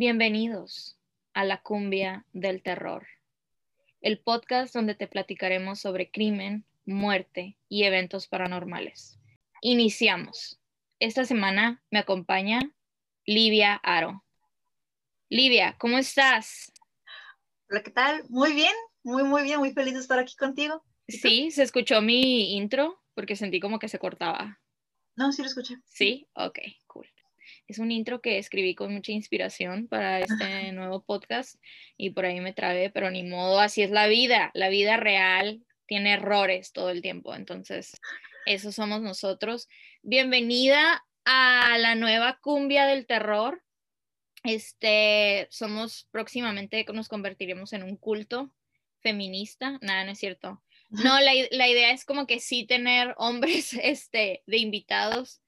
Bienvenidos a la cumbia del terror, el podcast donde te platicaremos sobre crimen, muerte y eventos paranormales. Iniciamos. Esta semana me acompaña Livia Aro. Livia, ¿cómo estás? Hola, ¿qué tal? Muy bien, muy, muy bien, muy feliz de estar aquí contigo. Sí, se escuchó mi intro porque sentí como que se cortaba. No, sí lo escuché. Sí, ok, cool. Es un intro que escribí con mucha inspiración para este nuevo podcast y por ahí me trabé, pero ni modo, así es la vida. La vida real tiene errores todo el tiempo, entonces eso somos nosotros. Bienvenida a la nueva cumbia del terror. Este, somos próximamente, nos convertiremos en un culto feminista. Nada, no es cierto. No, la, la, idea es como que sí tener hombres este, de invitados,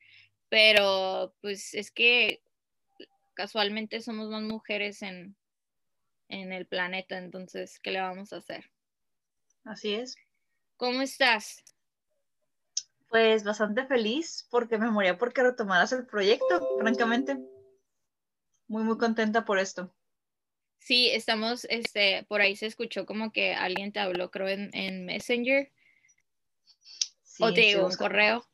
pero pues es que casualmente somos más mujeres en, en el planeta, entonces, ¿qué le vamos a hacer? Así es. ¿Cómo estás? Pues bastante feliz porque me moría porque retomaras el proyecto, francamente. Muy, muy contenta por esto. Sí, estamos, este, por ahí se escuchó como que alguien te habló, creo, en, Messenger. o te un correo.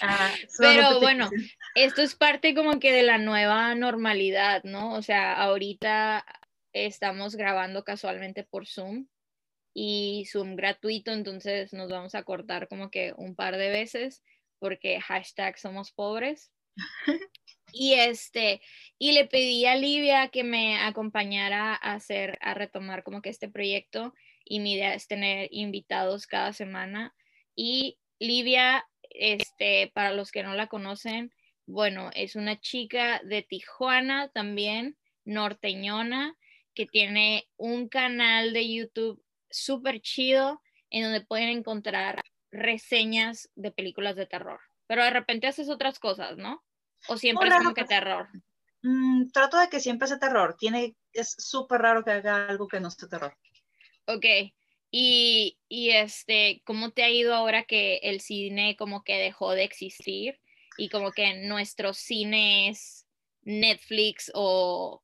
Ah, Pero bueno, esto es parte como que de la nueva normalidad, ¿no? O sea, ahorita estamos grabando casualmente por Zoom y Zoom gratuito, entonces nos vamos a cortar como que un par de veces porque hashtag somos pobres. Y este, y le pedí a Livia que me acompañara a hacer, a retomar como que este proyecto y mi idea es tener invitados cada semana. Y Livia, este, para los que no la conocen, bueno, es una chica de Tijuana también, norteñona, que tiene un canal de YouTube súper chido en donde pueden encontrar reseñas de películas de terror. Pero de repente haces otras cosas, ¿no? ¿O siempre es como que terror? Mm, trato de que siempre sea terror. Tiene, es súper raro que haga algo que no sea terror. Ok. Y, y, este, ¿cómo te ha ido ahora que el cine como que dejó de existir? Y como que nuestro cine es Netflix o,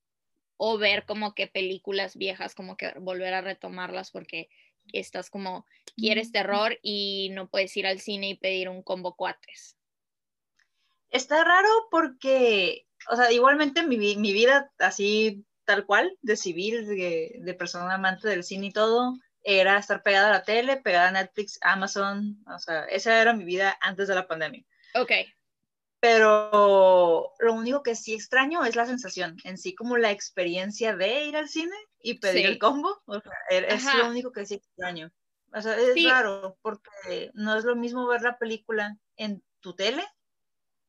o ver como que películas viejas, como que volver a retomarlas porque estás como, quieres terror y no puedes ir al cine y pedir un combo cuates. Está raro porque, o sea, igualmente mi, mi vida así tal cual, de civil, de, de, persona amante del cine y todo, era estar pegada a la tele, pegada a Netflix, Amazon, o sea, esa era mi vida antes de la pandemia. Ok pero lo único que sí extraño es la sensación en sí, como la experiencia de ir al cine y pedir el combo. O sea, e-, es lo único que sí extraño. O sea, es raro porque no es lo mismo ver la película en tu tele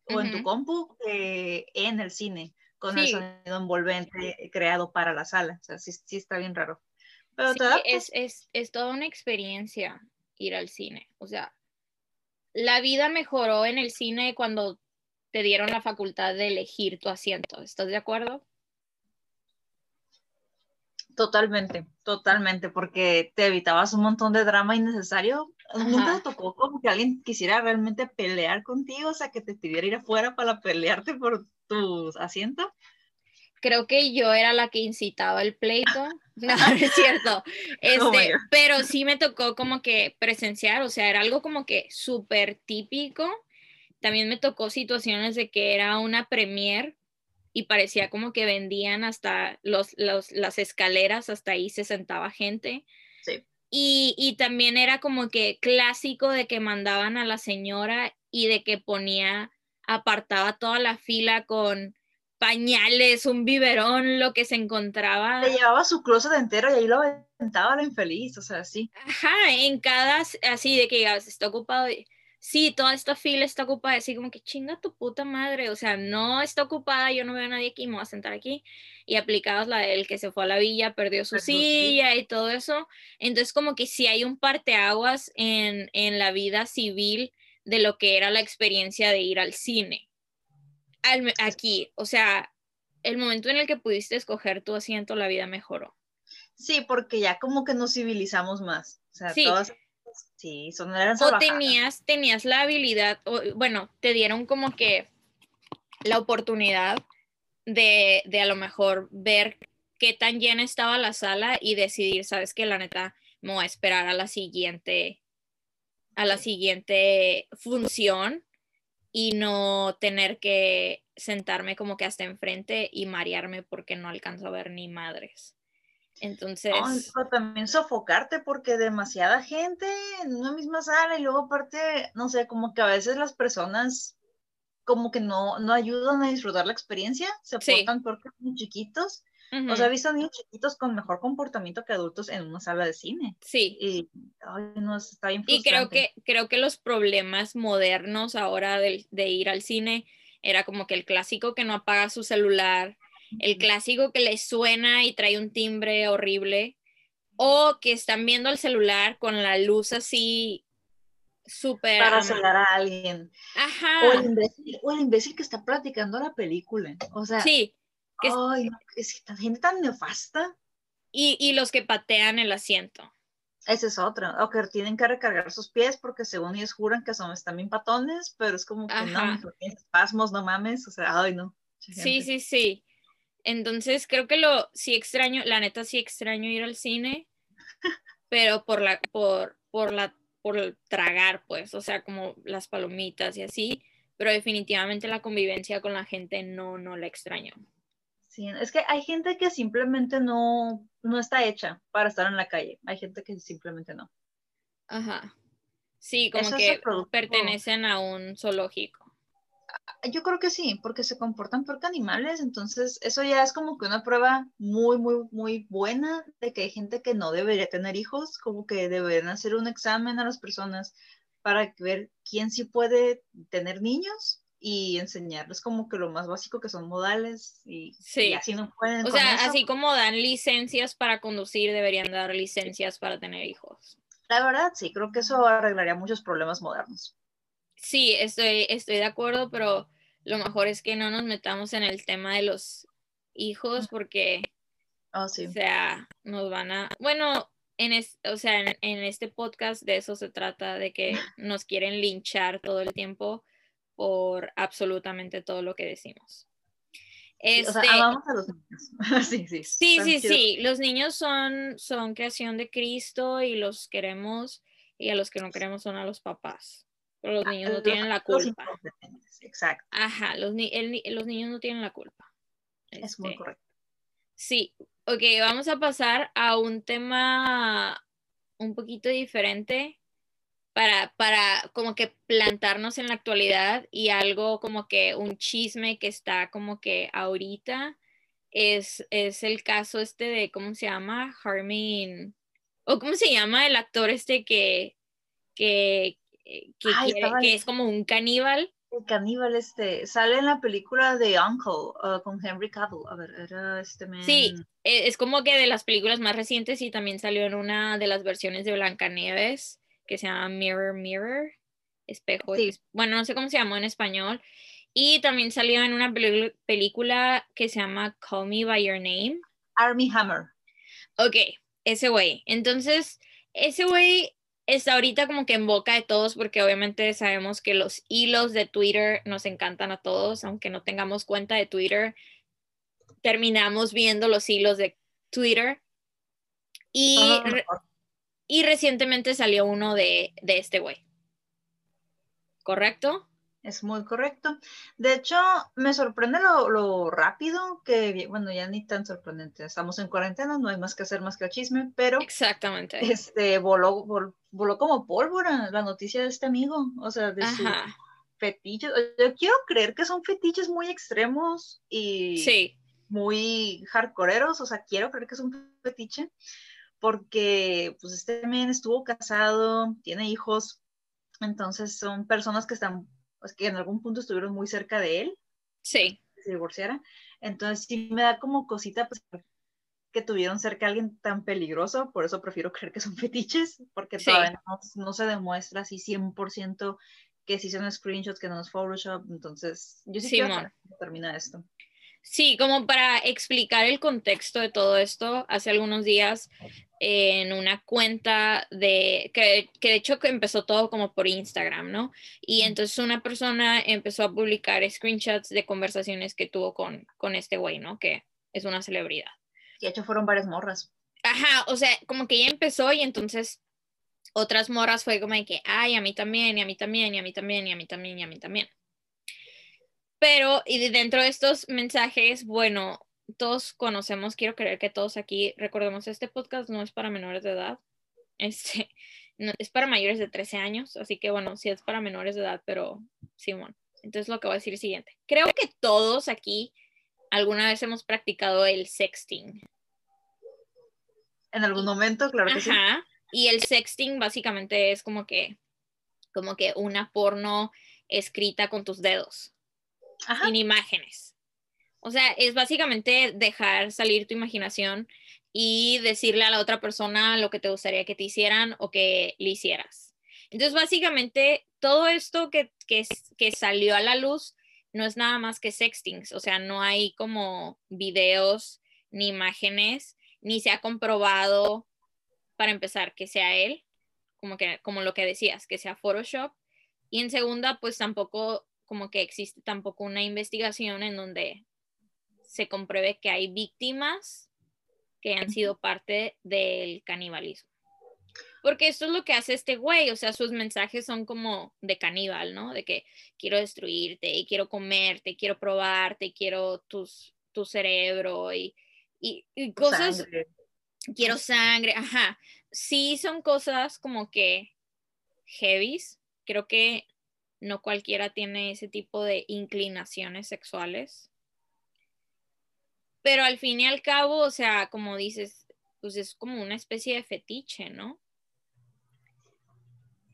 o en tu compu que en el cine con el sonido envolvente creado para la sala. O sea, sí, sí está bien raro. Pero es, es, es toda una experiencia ir al cine. O sea, la vida mejoró en el cine cuando te dieron la facultad de elegir tu asiento. ¿Estás de acuerdo? Totalmente, totalmente, porque te evitabas un montón de drama innecesario. Nunca te tocó como que alguien quisiera realmente pelear contigo, o sea, que te pidiera ir afuera para pelearte por tu asiento. Creo que yo era la que incitaba el pleito. No, es cierto. Oh este, pero sí me tocó como que presenciar, o sea, era algo como que súper típico también me tocó situaciones de que era una premier y parecía como que vendían hasta los, las escaleras, hasta ahí se sentaba gente. Sí. Y, y, también era como que clásico de que mandaban a la señora y de que ponía, apartaba toda la fila con pañales, un biberón, lo que se encontraba. Le llevaba su closet entero y ahí lo aventaba la infeliz, o sea, sí. Ajá, en cada, así de que ya está ocupado sí, toda esta fila está ocupada, así como que chinga tu puta madre, o sea, no está ocupada, yo no veo a nadie aquí, me voy a sentar aquí, y aplicados la del que se fue a la villa, perdió su silla y todo eso, entonces como que sí hay un parteaguas en, en la vida civil de lo que era la experiencia de ir al cine. Aquí, o sea, el momento en el que pudiste escoger tu asiento, la vida mejoró. Sí, porque ya como que nos civilizamos más. O sea, todas Sí, son O tenías, tenías la habilidad, o, bueno, te dieron como que la oportunidad de, de a lo mejor ver qué tan llena estaba la sala y decidir, sabes que la neta me voy a esperar a la siguiente a la siguiente función y no tener que sentarme como que hasta enfrente y marearme porque no alcanzo a ver ni madres. Entonces. también sofocarte porque demasiada gente en una misma sala y luego aparte, no sé, como que a veces las personas como que no, no ayudan a disfrutar la experiencia, se portan porque son chiquitos o sea, he visto niños chiquitos con mejor comportamiento que adultos en una sala de cine. Sí. Y, no, está bien y creo que, creo que los problemas modernos ahora de, de, ir al cine era como que el clásico que no apaga su celular, el clásico que le suena y trae un timbre horrible, o que están viendo el celular con la luz así súper... Para cegar a alguien. Ajá. O el, imbécil, o el imbécil que está platicando la película. O sea, sí que Ay, es gente tan nefasta. Y, y, los que patean el asiento. Ese es otro. O que tienen que recargar sus pies porque según ellos juran que son están bien patones, pero es como que no, tienes espasmos, no mames. O sea, ay, no. Sí, sí, sí. Entonces creo que lo sí extraño, la neta sí extraño ir al cine, pero por la, por, por la, por tragar, pues, o sea, como las palomitas y así, pero definitivamente la convivencia con la gente no, no la extraño. Sí, es que hay gente que simplemente no, no está hecha para estar en la calle. Hay gente que simplemente no. Ajá. Sí, como que pertenecen a un zoológico. Ah, yo creo que sí, porque se comportan por animales, entonces eso ya es como que una prueba muy, muy, muy buena de que hay gente que no debería tener hijos, como que deberían hacer un examen a las personas para ver quién sí puede tener niños y enseñarles como que lo más básico que son modales y, así no pueden. O sea, así como dan licencias para conducir, deberían dar licencias para tener hijos. La verdad, sí, creo que eso arreglaría muchos problemas modernos. Sí, estoy, estoy de acuerdo, pero lo mejor es que no nos metamos en el tema de los hijos porque, oh, sí. o sea, nos van a, bueno, en o sea, en este podcast de eso se trata, de que nos quieren linchar todo el tiempo por absolutamente todo lo que decimos. o sea, este, amamos a los niños. sí, sí. Sí, sí, sí. Los niños son, son creación de Cristo y los queremos, y a los que no queremos son a los papás. Pero los ah, niños no tienen la culpa. Exacto. Ajá, los, los niños no tienen la culpa. Es muy este, correcto. Sí, ok, vamos a pasar a un tema un poquito diferente para, para como que plantarnos en la actualidad y algo como que un chisme que está como que ahorita es, es el caso este de, ¿cómo se llama? Harmin, o ¿cómo se llama el actor este que, que, que, es como un caníbal? El caníbal este, sale en la película de Uncle uh, con Henry Cavill, a ver, era este Sí, e, es como que de las películas más recientes y también salió en una de las versiones de Blancanieves que se llama Mirror Mirror, espejo, bueno, no sé cómo se llamó en español. Y también salió en una película que se llama Call Me By Your Name. Army Hammer. Ok, ese güey. Entonces, ese güey está ahorita como que en boca de todos porque obviamente sabemos que los hilos de Twitter nos encantan a todos, aunque no tengamos cuenta de Twitter, terminamos viendo los hilos de Twitter. Y y recientemente salió uno de, este güey. ¿Correcto? Es muy correcto. De hecho, me sorprende lo, rápido que, bueno, ya ni tan sorprendente. Estamos en cuarentena, no hay más que hacer más que el chisme, pero. Exactamente. Este, voló, voló, como pólvora la noticia de este amigo. O sea, de su fetiche. Yo quiero creer que son fetiches muy extremos y. Sí. Muy hardcoreeros. O sea, quiero creer que es un fetiche porque pues este men estuvo casado, tiene hijos, entonces son personas que están, pues que en algún punto estuvieron muy cerca de él. Sí. Se divorciara. Entonces sí me da como cosita pues, que tuvieron cerca a alguien tan peligroso, por eso prefiero creer que son fetiches, porque todavía no, se demuestra así 100% que si son screenshots, que no es Photoshop, entonces yo sí, quiero que termina esto. Sí, como para explicar el contexto de todo esto, hace algunos días en una cuenta de, que, que, de hecho empezó todo como por Instagram, ¿no? Y entonces una persona empezó a publicar screenshots de conversaciones que tuvo con, con este güey, ¿no? Que es una celebridad. Y de hecho fueron varias morras. Ajá, o sea, como que ya empezó y entonces otras morras fue como de que, ay, a mí también, y a mí también, y a mí también, y a mí también, y a mí también. Pero, y dentro de estos mensajes, bueno, todos conocemos, quiero creer que todos aquí recordemos, este podcast no es para menores de edad, este, es para mayores de 13 años, así que bueno, sí es para menores de edad, pero Simón. entonces lo que voy a decir es siguiente. Creo que todos aquí alguna vez hemos practicado el sexting. En algún momento, claro que Ajá. Y el sexting básicamente es como que, como que una porno escrita con tus dedos sin imágenes. O sea, es básicamente dejar salir tu imaginación y decirle a la otra persona lo que te gustaría que te hicieran o que le hicieras. Entonces, básicamente, todo esto que, que, que salió a la luz no es nada más que sextings, o sea, no hay como videos ni imágenes, ni se ha comprobado, para empezar, que sea él, como, que, como lo que decías, que sea Photoshop. Y en segunda, pues tampoco como que existe tampoco una investigación en donde se compruebe que hay víctimas que han sido parte del canibalismo. Porque esto es lo que hace este güey, o sea, sus mensajes son como de caníbal, ¿no? De que quiero destruirte y quiero comerte, quiero probarte, quiero tus, tu cerebro y, y, cosas. Quiero sangre, ajá. Sí son cosas como que heavies. Creo que no cualquiera tiene ese tipo de inclinaciones sexuales. Pero al fin y al cabo, o sea, como dices, pues es como una especie de fetiche, ¿no?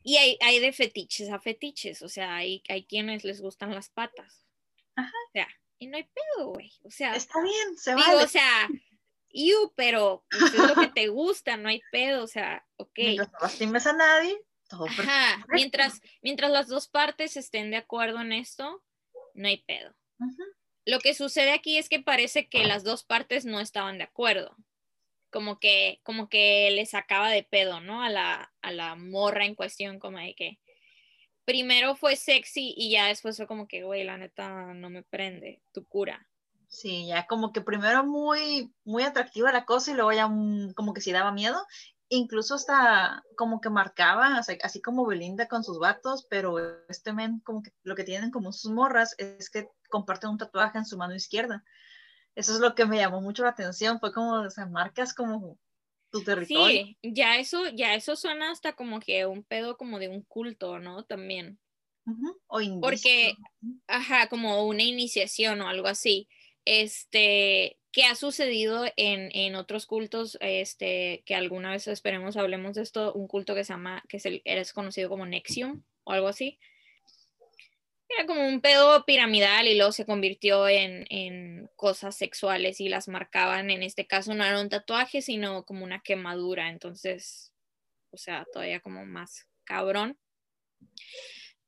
Y hay, hay de fetiches a fetiches, o sea, hay, hay quienes les gustan las patas. Ajá. O sea, y no hay pedo, güey. O sea, está bien, se digo, O sea, you, pero pues, es lo que te gusta, no hay pedo, o sea, ok. No lastimes a nadie, Ajá, mientras, mientras las dos partes estén de acuerdo en esto, no hay pedo. Lo que sucede aquí es que parece que las dos partes no estaban de acuerdo. Como que, como que le sacaba de pedo, ¿no? A la, a la morra en cuestión, como de que primero fue sexy y ya después fue como que, güey, la neta no me prende, tu cura. Sí, ya como que primero muy, muy atractiva la cosa y luego ya como que sí daba miedo incluso hasta como que marcaba, así como Belinda con sus vatos, pero este men como que lo que tienen como sus morras es que comparten un tatuaje en su mano izquierda. Eso es lo que me llamó mucho la atención, fue como, o sea, marcas como tu territorio. Sí, ya eso, ya eso suena hasta como que un pedo como de un culto, ¿no? También. O Porque, ajá, como una iniciación o algo así. Este, ¿Qué ha sucedido en, otros cultos, este, que alguna vez esperemos hablemos de esto, un culto que se llama, que es, el, es conocido como Nexium o algo así. Era como un pedo piramidal y luego se convirtió en, en, cosas sexuales y las marcaban, en este caso no era un tatuaje, sino como una quemadura, entonces, o sea, todavía como más cabrón.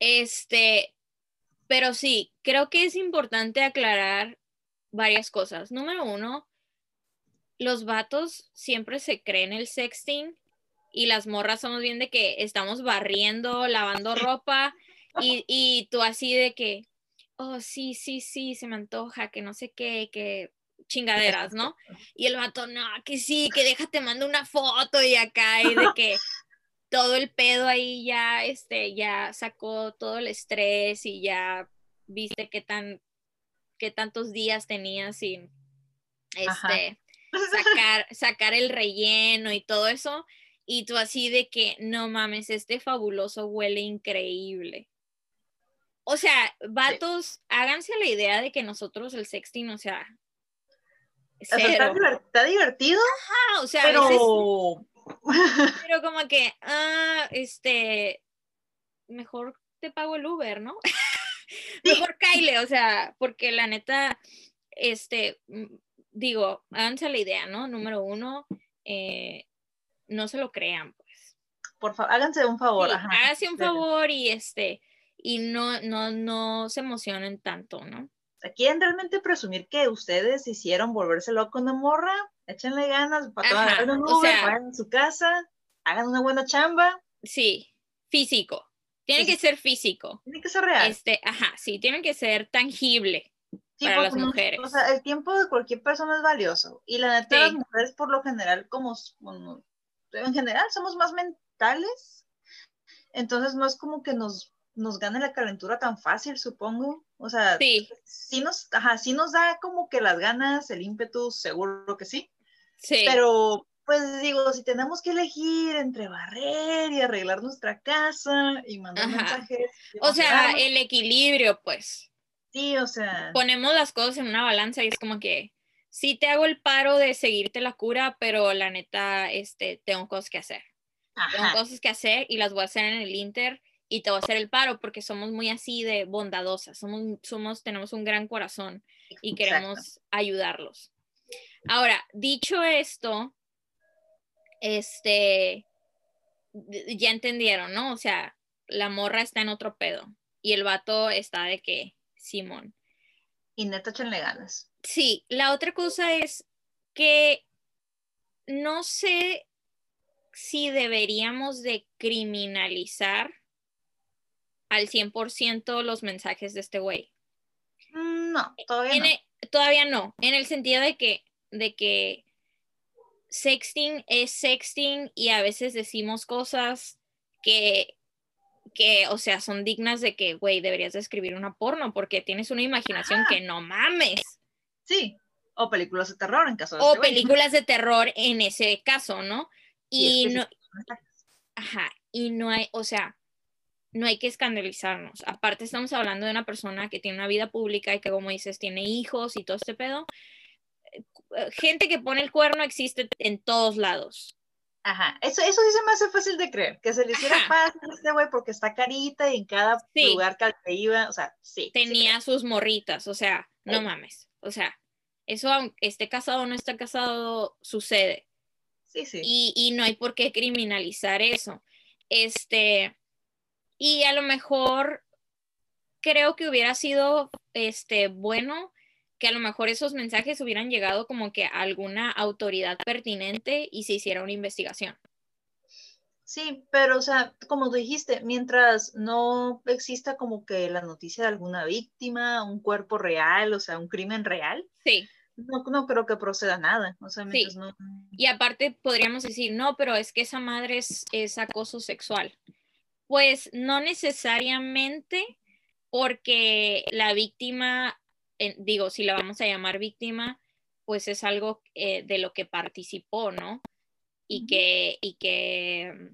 Este, pero sí, creo que es importante aclarar varias cosas. Número uno, los vatos siempre se creen el sexting y las morras somos bien de que estamos barriendo, lavando ropa y, y tú así de que, oh, sí, sí, sí, se me antoja, que no sé qué, que chingaderas, ¿no? Y el vato, no, que sí, que déjate, mando una foto y acá, y de que todo el pedo ahí ya, este, ya sacó todo el estrés y ya viste qué tan qué tantos días tenía sin este, sacar, sacar el relleno y todo eso. Y tú así de que, no mames, este fabuloso huele increíble. O sea, vatos, háganse la idea de que nosotros el sexting, o sea, Está, divertido. Ajá, o sea, pero... pero como que, ah, este, mejor te pago el Uber, ¿no? Mejor Kyle, o sea, porque la neta, este, digo, háganse la idea, ¿no? Número uno, eh, no se lo crean, pues. Por favor, háganse un favor. háganse un favor y este, y no, no, no se emocionen tanto, ¿no? ¿quieren realmente presumir que ustedes hicieron volverse loco una morra? Échenle ganas, para un Uber, vayan a su casa, hagan una buena chamba. Sí, físico. Tiene que ser físico. Tiene que ser real. Este, ajá, sí, tiene que ser tangible para las mujeres. O sea, el tiempo de cualquier persona es valioso. Y la neta, las mujeres por lo general, como, en general, somos más mentales. Entonces no es como que nos, nos gane la calentura tan fácil, supongo. O sea, sí. sí nos, ajá, sí nos da como que las ganas, el ímpetu, seguro que sí. Sí. Pero, pues digo, si tenemos que elegir entre barrer y arreglar nuestra casa y mandar mensajes. O sea, el equilibrio, pues. Sí, o sea. Ponemos las cosas en una balanza y es como que sí te hago el paro de seguirte la cura, pero la neta, este, tengo cosas que hacer. Tengo cosas que hacer y las voy a hacer en el Inter y te voy a hacer el paro porque somos muy así de bondadosas, somos, somos tenemos un gran corazón y queremos ayudarlos. Ahora, dicho esto, este, ya entendieron, ¿no? O sea, la morra está en otro pedo y el vato está de que, Simón. Y neta echenle ganas. Sí, la otra cosa es que no sé si deberíamos de criminalizar al 100% los mensajes de este güey. Mm, no, todavía no. E, todavía no, en el sentido de que, de que sexting es sexting y a veces decimos cosas que, que o sea, son dignas de que, güey, deberías de escribir una porno porque tienes una imaginación que no mames. Sí, o películas de terror en caso de O este películas de terror en ese caso, ¿no? Y, no... Ajá, y no hay, o sea, no hay que escandalizarnos. Aparte estamos hablando de una persona que tiene una vida pública y que como dices tiene hijos y todo este pedo. Eh, gente que pone el cuerno existe en todos lados. Ajá, eso, eso sí se me hace fácil de creer, que se le hiciera fácil a este güey porque está carita y en cada lugar que iba, o sea, sí. Tenía sus morritas, o sea, no mames, o sea, eso aunque esté casado o no esté casado, sucede. Sí, sí. Y, y no hay por qué criminalizar eso. Este, y a lo mejor creo que hubiera sido este bueno que a lo mejor esos mensajes hubieran llegado como que a alguna autoridad pertinente y se hiciera una investigación. Sí, pero o sea, como dijiste, mientras no exista como que la noticia de alguna víctima, un cuerpo real, o sea, un crimen real. Sí. No, no creo que proceda nada. O sea, mientras no... Y aparte podríamos decir, no, pero es que esa madre es, es acoso sexual. Pues no necesariamente porque la víctima, digo, si la vamos a llamar víctima, pues es algo eh, de lo que participó, ¿no? Y que, y que,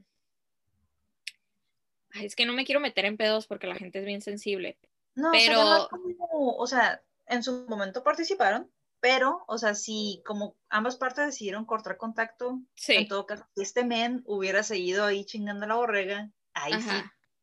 es que no me quiero meter en pedos porque la gente es bien sensible. No, pero, o sea, en su momento participaron, pero, o sea, si como ambas partes decidieron cortar contacto, en todo caso, si este men hubiera seguido ahí chingando la borrega, ahí sí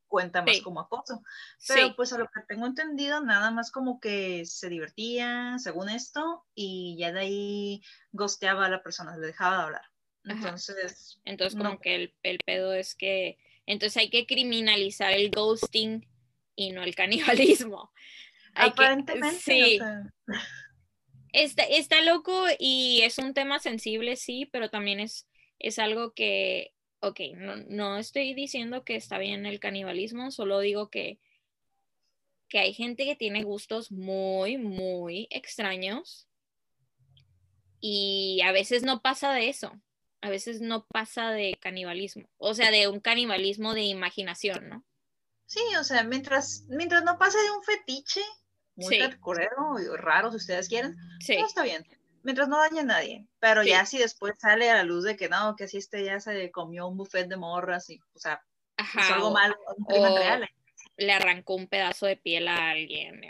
cuenta más como acoso. Pero pues a lo que tengo entendido, nada más como que se divertía, según esto, y ya de ahí gosteaba a la persona, le dejaba de hablar. Entonces. Entonces, como que el, el, pedo es que. Entonces hay que criminalizar el ghosting y no el canibalismo. Aparentemente. sí. está, está loco y es un tema sensible, sí, pero también es, es algo que ok, no, estoy diciendo que está bien el canibalismo, solo digo que, que hay gente que tiene gustos muy, muy extraños y a veces no pasa de eso, a veces no pasa de canibalismo, o sea, de un canibalismo de imaginación, ¿no? Sí, o sea, mientras, mientras no pase de un fetiche muy sí. raro, si ustedes quieren, sí. todo está bien mientras no dañe a nadie. Pero ya si después sale a la luz de que no, que si este ya se comió un buffet de morras y, o sea, Ajá, algo malo, un crimen real. Le arrancó un pedazo de piel a alguien.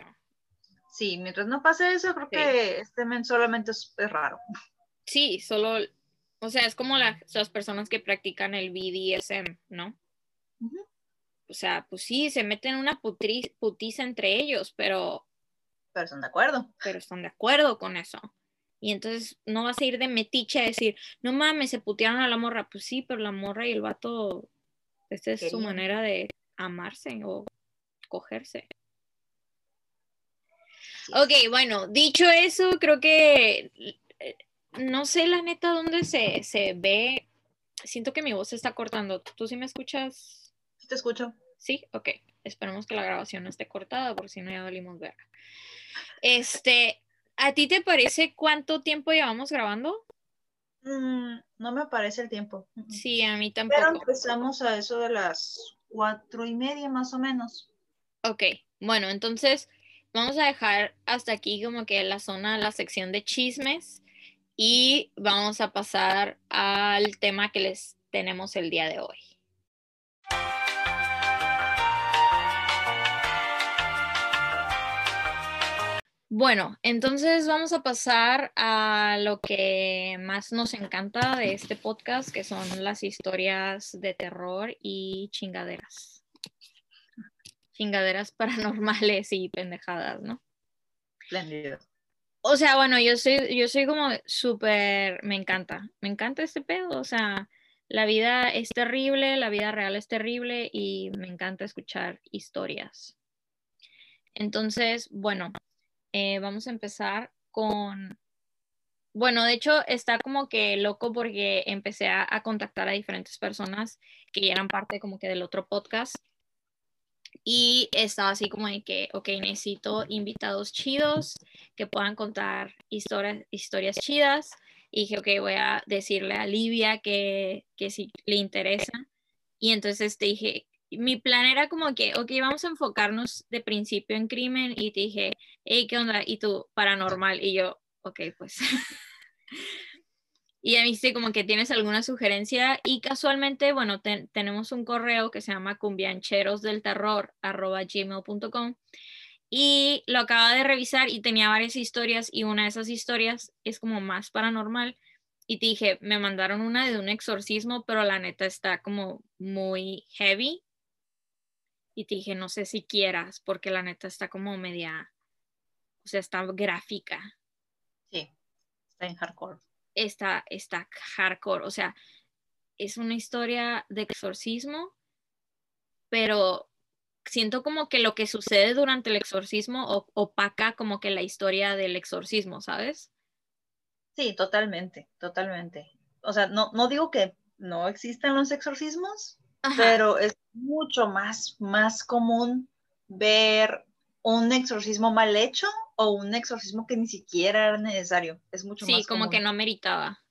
Sí, mientras no pase eso, creo que este men solamente es, raro. Sí, solo, o sea, es como las personas que practican el BDSM, ¿no? O sea, pues sí, se meten una putiza entre ellos, pero... Pero están de acuerdo. Pero están de acuerdo con eso. Y entonces no vas a ir de metiche a decir, no mames, se putearon a la morra. Pues sí, pero la morra y el vato, esta es su manera de amarse o cogerse. Ok, bueno, dicho eso, creo que no sé la neta dónde se, se ve. Siento que mi voz se está cortando. ¿Tú sí me escuchas? te escucho. Sí, ok. Esperemos que la grabación no esté cortada, por si no ya valimos verga. Este, ¿a ti te parece cuánto tiempo llevamos grabando? Mm, no me parece el tiempo. Sí, a mí tampoco. Pero empezamos a eso de las cuatro y media más o menos. Ok, bueno, entonces vamos a dejar hasta aquí como que la zona, la sección de chismes y vamos a pasar al tema que les tenemos el día de hoy. Bueno, entonces vamos a pasar a lo que más nos encanta de este podcast, que son las historias de terror y chingaderas. Chingaderas paranormales y pendejadas, ¿no? O sea, bueno, yo soy, yo soy como súper, me encanta, me encanta este pedo, o sea, la vida es terrible, la vida real es terrible y me encanta escuchar historias. Entonces, bueno, eh, vamos a empezar con, bueno, de hecho está como que loco porque empecé a, contactar a diferentes personas que ya eran parte como que del otro podcast y estaba así como de que, ok, necesito invitados chidos que puedan contar historias, historias chidas. Y dije, ok, voy a decirle a Livia que, que si le interesa. Y entonces te dije, mi plan era como que, ok, vamos a enfocarnos de principio en crimen y te dije, hey, ¿qué onda? Y tú, paranormal. Y yo, ok, pues. y a mí sí, como que tienes alguna sugerencia y casualmente, bueno, tenemos un correo que se llama cumbiancherosdelterror.gmail.com y lo acaba de revisar y tenía varias historias y una de esas historias es como más paranormal y te dije, me mandaron una de un exorcismo, pero la neta está como muy heavy y te dije, no sé si quieras, porque la neta está como media, o sea, está gráfica. Sí, está en hardcore. Está, está hardcore, o sea, es una historia de exorcismo, pero siento como que lo que sucede durante el exorcismo opaca como que la historia del exorcismo, ¿sabes? Sí, totalmente, totalmente. O sea, no, no digo que no existan los exorcismos, pero es mucho más, más común ver un exorcismo mal hecho o un exorcismo que ni siquiera era necesario. Es mucho sí, más Sí, como que no meritaba.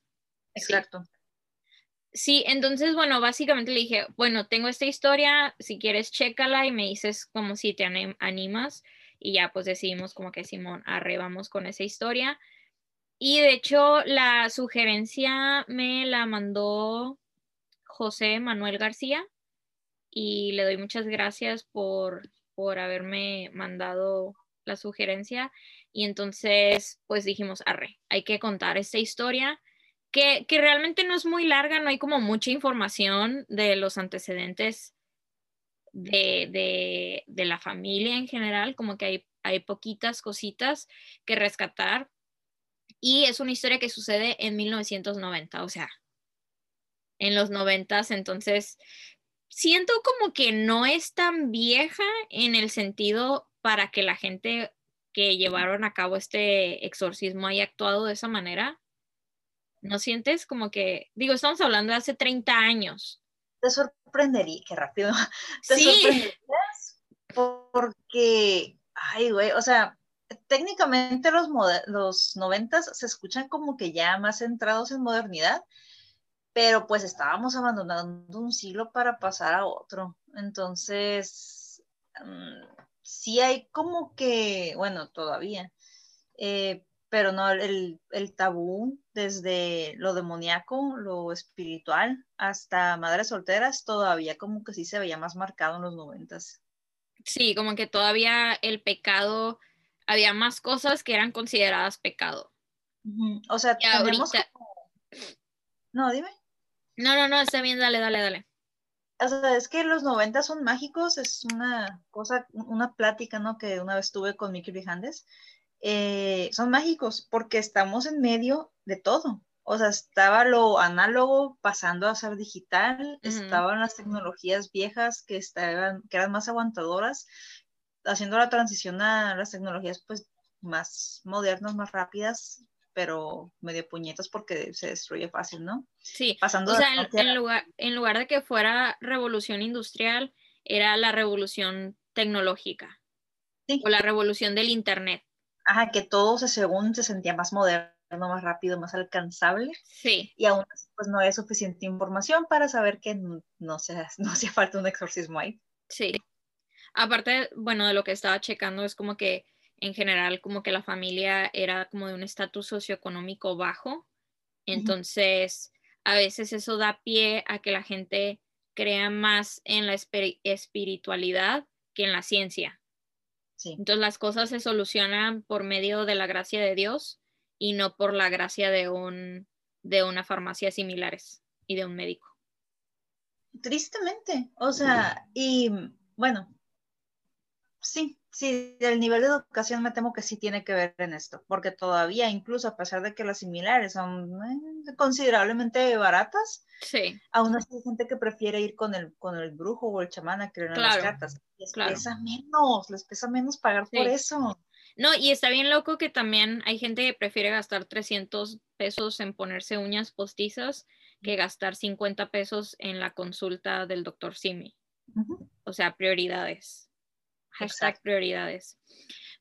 Exacto. Sí. entonces, bueno, básicamente le dije, bueno, tengo esta historia, si quieres, chécala y me dices como si te animas. Y ya pues decidimos como que Simón, arrebamos con esa historia. Y de hecho, la sugerencia me la mandó José Manuel García y le doy muchas gracias por, por haberme mandado la sugerencia. Y entonces, pues dijimos, arre, hay que contar esta historia. Que, que, realmente no es muy larga, no hay como mucha información de los antecedentes de, de, de la familia en general, como que hay, hay poquitas cositas que rescatar. Y es una historia que sucede en 1990, o sea, en los noventas, entonces siento como que no es tan vieja en el sentido para que la gente que llevaron a cabo este exorcismo haya actuado de esa manera. ¿No sientes como que, digo, estamos hablando de hace 30 años? Te sorprendería, qué rápido. Te sí. sorprenderías porque, ay, güey, o sea, técnicamente los, los noventas se escuchan como que ya más centrados en modernidad, pero pues estábamos abandonando un siglo para pasar a otro. Entonces, mm, sí hay como que, bueno, todavía, eh, pero no, el, el, tabú desde lo demoníaco, lo espiritual, hasta madres solteras, todavía como que sí se veía más marcado en los noventas. Sí, como que todavía el pecado, había más cosas que eran consideradas pecado. O sea, tenemos No, dime. No, no, no, está bien, dale, dale, dale. O sea, es que los 90 son mágicos, es una cosa, una plática, ¿no? Que una vez tuve con Mickey Vijandes. Eh, son mágicos porque estamos en medio de todo. O sea, estaba lo análogo pasando a ser digital, estaban las tecnologías viejas que, estaban, que eran más aguantadoras, haciendo la transición a las tecnologías pues más modernas, más rápidas, pero medio puñetas porque se destruye fácil, ¿no? Sí, Pasando o sea, en, lugar, en lugar de que fuera revolución industrial, era la revolución tecnológica sí. o la revolución del Internet. Ajá, que todo se, según se sentía más moderno, más rápido, más alcanzable. Sí. Y aún así, pues no hay suficiente información para saber que no, se, no hacía falta un exorcismo ahí. Sí. Aparte, bueno, de lo que estaba checando es como que en general como que la familia era como de un estatus socioeconómico bajo. Entonces, a veces eso da pie a que la gente crea más en la espiritualidad que en la ciencia. Sí. Entonces las cosas se solucionan por medio de la gracia de Dios y no por la gracia de un de una farmacia similares y de un médico. Tristemente, o sea, y bueno, sí, sí, el nivel de educación me temo que sí tiene que ver en esto, porque todavía, incluso a pesar de que las similares son eh, considerablemente baratas, sí. aún así hay gente que prefiere ir con el, con el brujo o el chamán a creer en las cartas. Les pesa menos, les pesa menos pagar por eso. No, y está bien loco que también hay gente que prefiere gastar 300 pesos en ponerse uñas postizas que gastar 50 pesos en la consulta del doctor Simi. O sea, prioridades. Hashtag prioridades.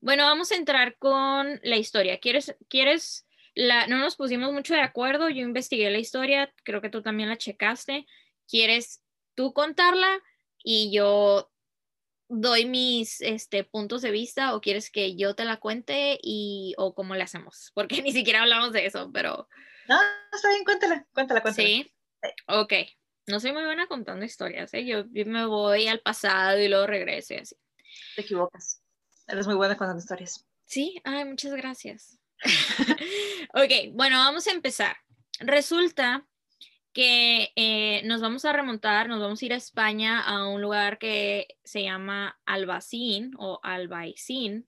Bueno, vamos a entrar con la historia. ¿Quieres, quieres, la, no nos pusimos mucho de acuerdo, yo investigué la historia, creo que tú también la checaste. ¿Quieres tú contarla y yo doy mis este, puntos de vista o quieres que yo te la cuente y o cómo le hacemos? Porque ni siquiera hablamos de eso, pero... No, está bien, cuéntala, cuéntala, cuéntala. Sí, ok. No soy muy buena contando historias, ¿eh? yo me voy al pasado y luego regreso y así. Te equivocas. Eres muy buena contando historias. Sí, ay, muchas gracias. ok, bueno, vamos a empezar. Resulta que eh, nos vamos a remontar, nos vamos a ir a España a un lugar que se llama Albacín o Albaicín,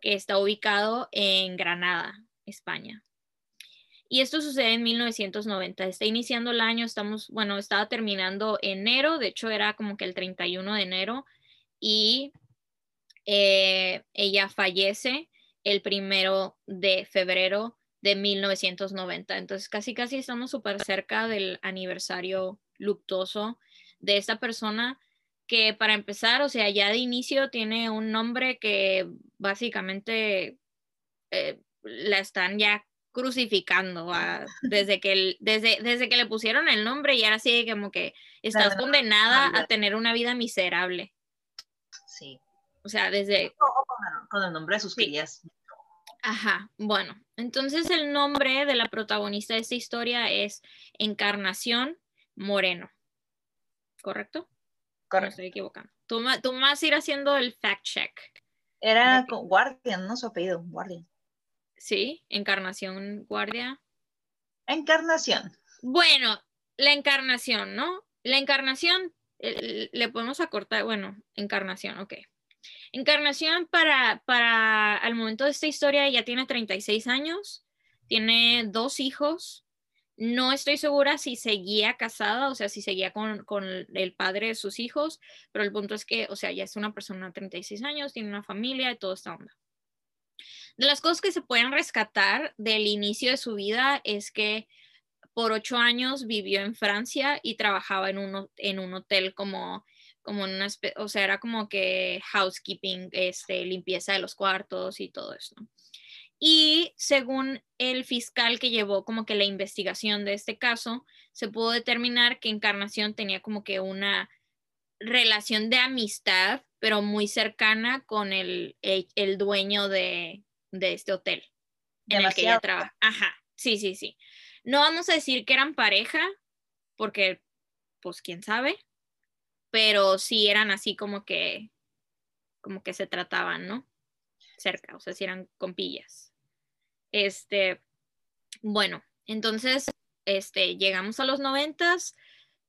que está ubicado en Granada, España. Y esto sucede en 1990. Está iniciando el año, estamos, bueno, estaba terminando enero, de hecho era como que el 31 de enero, y eh, ella fallece el primero de febrero de 1990. Entonces, casi, casi estamos súper cerca del aniversario luctuoso de esta persona que para empezar, o sea, ya de inicio tiene un nombre que básicamente eh, la están ya crucificando desde, que desde, desde que le pusieron el nombre y ahora sí como que estás condenada a tener una vida miserable. Sí. O sea, desde... Con el, nombre de sus crías. Ajá, bueno, entonces el nombre de la protagonista de esta historia es Encarnación Moreno. ¿Correcto? Correcto. No estoy equivocando. Tú, tú a ir haciendo el fact check. Era Guardian, ¿no? Su apellido, Guardian. Sí, Encarnación Guardia. Encarnación. Bueno, la encarnación, ¿no? La encarnación, le podemos acortar, bueno, encarnación, ok. Encarnación para, para el momento de esta historia ya tiene 36 años, tiene dos hijos. No estoy segura si seguía casada, o sea, si seguía con, con, el padre de sus hijos, pero el punto es que, o sea, ya es una persona de 36 años, tiene una familia y todo esta onda. De las cosas que se pueden rescatar del inicio de su vida es que por ocho años vivió en Francia y trabajaba en un, en un hotel como como una o sea, era como que housekeeping, este, limpieza de los cuartos y todo eso. Y según el fiscal que llevó como que la investigación de este caso, se pudo determinar que Encarnación tenía como que una relación de amistad, pero muy cercana con el, el, dueño de, de, este hotel en el que ella trabaja. Ajá, sí, sí, sí. No vamos a decir que eran pareja, porque, pues, quién sabe, pero sí eran así como que, como que se trataban, ¿no? Cerca, o sea, si eran compillas. Este, bueno, entonces, este, llegamos a los noventas,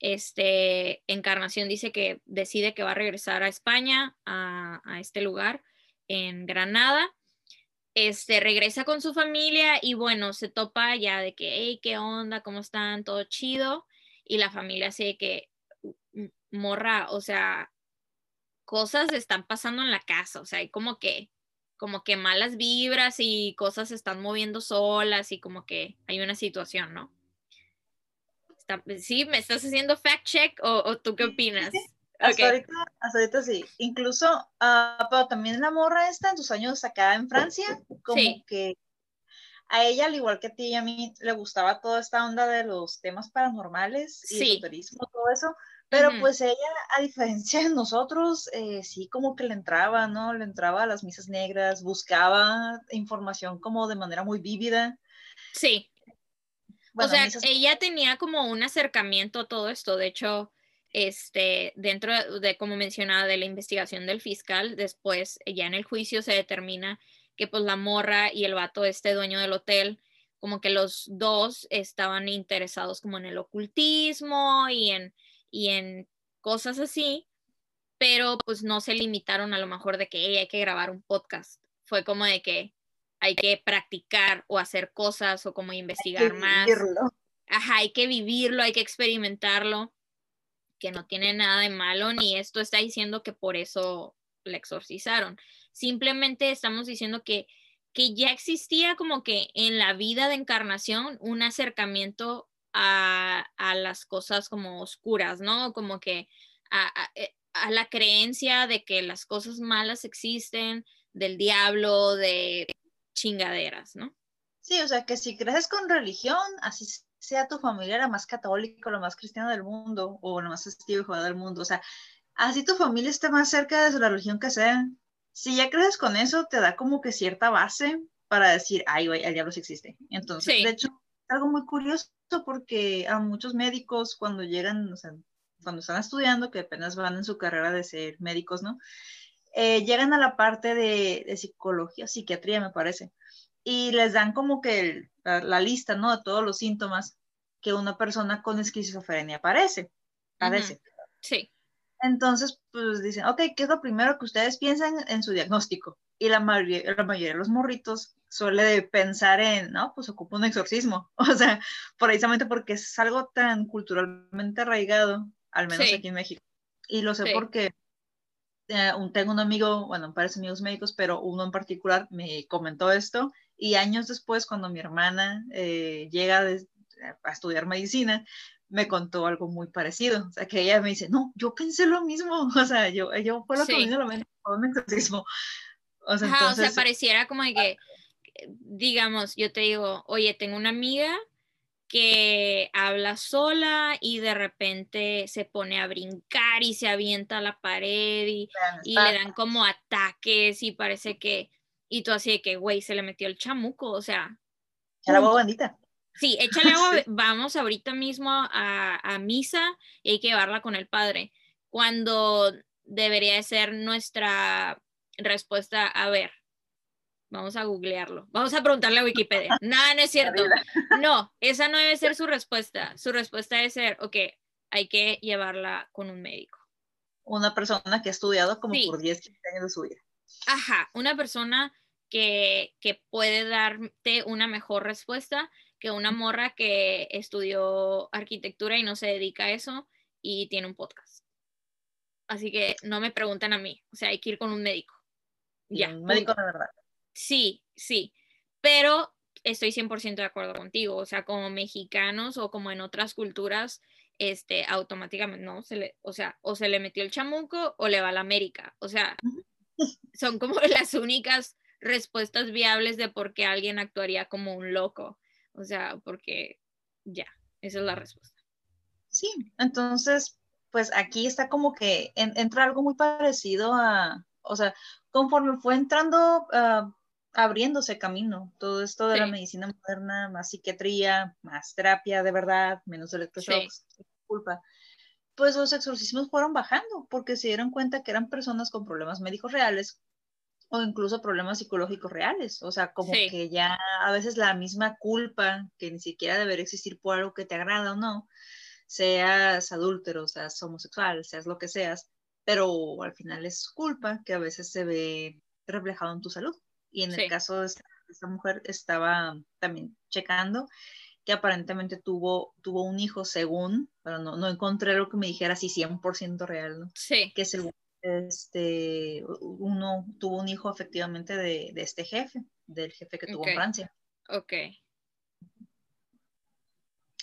este, Encarnación dice que decide que va a regresar a España, a, a este lugar, en Granada, este, regresa con su familia y bueno, se topa ya de que, hey, ¿qué onda? ¿Cómo están? Todo chido. Y la familia así de que, morra, o sea, cosas están pasando en la casa, o sea, hay como que como que malas vibras y cosas se están moviendo solas y como que hay una situación, ¿no? ¿Sí? ¿Me estás haciendo fact check o, tú qué opinas? Hasta, ahorita, sí. Incluso, uh, pero también la morra esta en sus años acá en Francia, como que a ella, al igual que a ti y a mí, le gustaba toda esta onda de los temas paranormales y el turismo, todo eso. Pero pues ella, a diferencia de nosotros, eh, sí como que le entraba, ¿no? Le entraba a las misas negras, buscaba información como de manera muy vívida. Sí. o sea, ella tenía como un acercamiento a todo esto. De hecho, este, dentro de, como mencionaba, de la investigación del fiscal, después ya en el juicio se determina que pues la morra y el vato, este dueño del hotel, como que los dos estaban interesados como en el ocultismo y en y en cosas así, pero pues no se limitaron a lo mejor de que hay que grabar un podcast. Fue como de que hay que practicar o hacer cosas o como investigar más. Ajá, hay que vivirlo, hay que experimentarlo, que no tiene nada de malo, ni esto está diciendo que por eso le exorcizaron. Simplemente estamos diciendo que, que ya existía como que en la vida de encarnación un acercamiento a, las cosas como oscuras, ¿no? Como que eh, a, la creencia de que las cosas malas existen, del diablo, de chingaderas, ¿no? Sí, o sea, que si creces con religión, así sea tu familia la más católica, la más cristiana del mundo, o la más festiva del mundo, o sea, así tu familia esté más cerca de la religión que sea. Si ya creces con eso, te da como que cierta base para decir, ay, güey, el diablo sí existe. Entonces, de hecho, algo muy curioso porque a muchos médicos cuando llegan, o sea, cuando están estudiando, que apenas van en su carrera de ser médicos, ¿no? Eh, llegan a la parte de, psicología, psiquiatría, me parece, y les dan como que la, lista, ¿no? De todos los síntomas que una persona con esquizofrenia parece. Parece. Sí. Entonces, pues dicen, ok, ¿qué es lo primero que ustedes piensan en su diagnóstico? Y la mayoría, la mayoría de los morritos suele pensar en, no, pues ocupa un exorcismo. O sea, precisamente porque es algo tan culturalmente arraigado, al menos aquí en México. Y lo sé porque eh, tengo un amigo, bueno, parece amigos médicos, pero uno en particular me comentó esto. Y años después, cuando mi hermana eh, llega a estudiar medicina, me contó algo muy parecido. O sea, que ella me dice, no, yo pensé lo mismo. O sea, yo, yo fue lo que me vino a la mente, un exorcismo. O sea, Ajá, o sea, pareciera como de que digamos, yo te digo, oye, tengo una amiga que habla sola y de repente se pone a brincar y se avienta a la pared y, le dan como ataques y parece que, y tú así de que, güey, se le metió el chamuco, o sea. la bandita. Sí, échale agua, vamos ahorita mismo a, a misa y hay que llevarla con el padre. Cuando debería de ser nuestra respuesta, a ver, Vamos a googlearlo. Vamos a preguntarle a Wikipedia. Nada, no es cierto. No, esa no debe ser su respuesta. Su respuesta debe ser, ok, hay que llevarla con un médico. Una persona que ha estudiado como por 10, 15 años de su vida. Ajá, una persona que, que puede darte una mejor respuesta que una morra que estudió arquitectura y no se dedica a eso y tiene un podcast. Así que no me preguntan a mí, o sea, hay que ir con un médico. Ya. Un médico de verdad. Sí, sí, pero estoy 100% de acuerdo contigo, o sea, como mexicanos o como en otras culturas, este, automáticamente, no, se le, o sea, o se le metió el chamuco o le va a la América, o sea, son como las únicas respuestas viables de por qué alguien actuaría como un loco, o sea, porque ya, esa es la respuesta. Sí, entonces, pues aquí está como que entra algo muy parecido a, o sea, conforme fue entrando uh, abriéndose camino. Todo esto de la medicina moderna, más psiquiatría, más terapia de verdad, menos electroshocks, culpa. Pues los exorcismos fueron bajando porque se dieron cuenta que eran personas con problemas médicos reales o incluso problemas psicológicos reales. O sea, como que ya a veces la misma culpa que ni siquiera debería existir por algo que te agrada o no, seas adúltero, seas homosexual, seas lo que seas, pero al final es culpa que a veces se ve reflejado en tu salud. Y en el caso de esta, mujer estaba también checando que aparentemente tuvo, tuvo un hijo según, pero no, no encontré lo que me dijera así 100% real, ¿no? Sí. Que según este, uno tuvo un hijo efectivamente de, este jefe, del jefe que tuvo en Francia. Ok.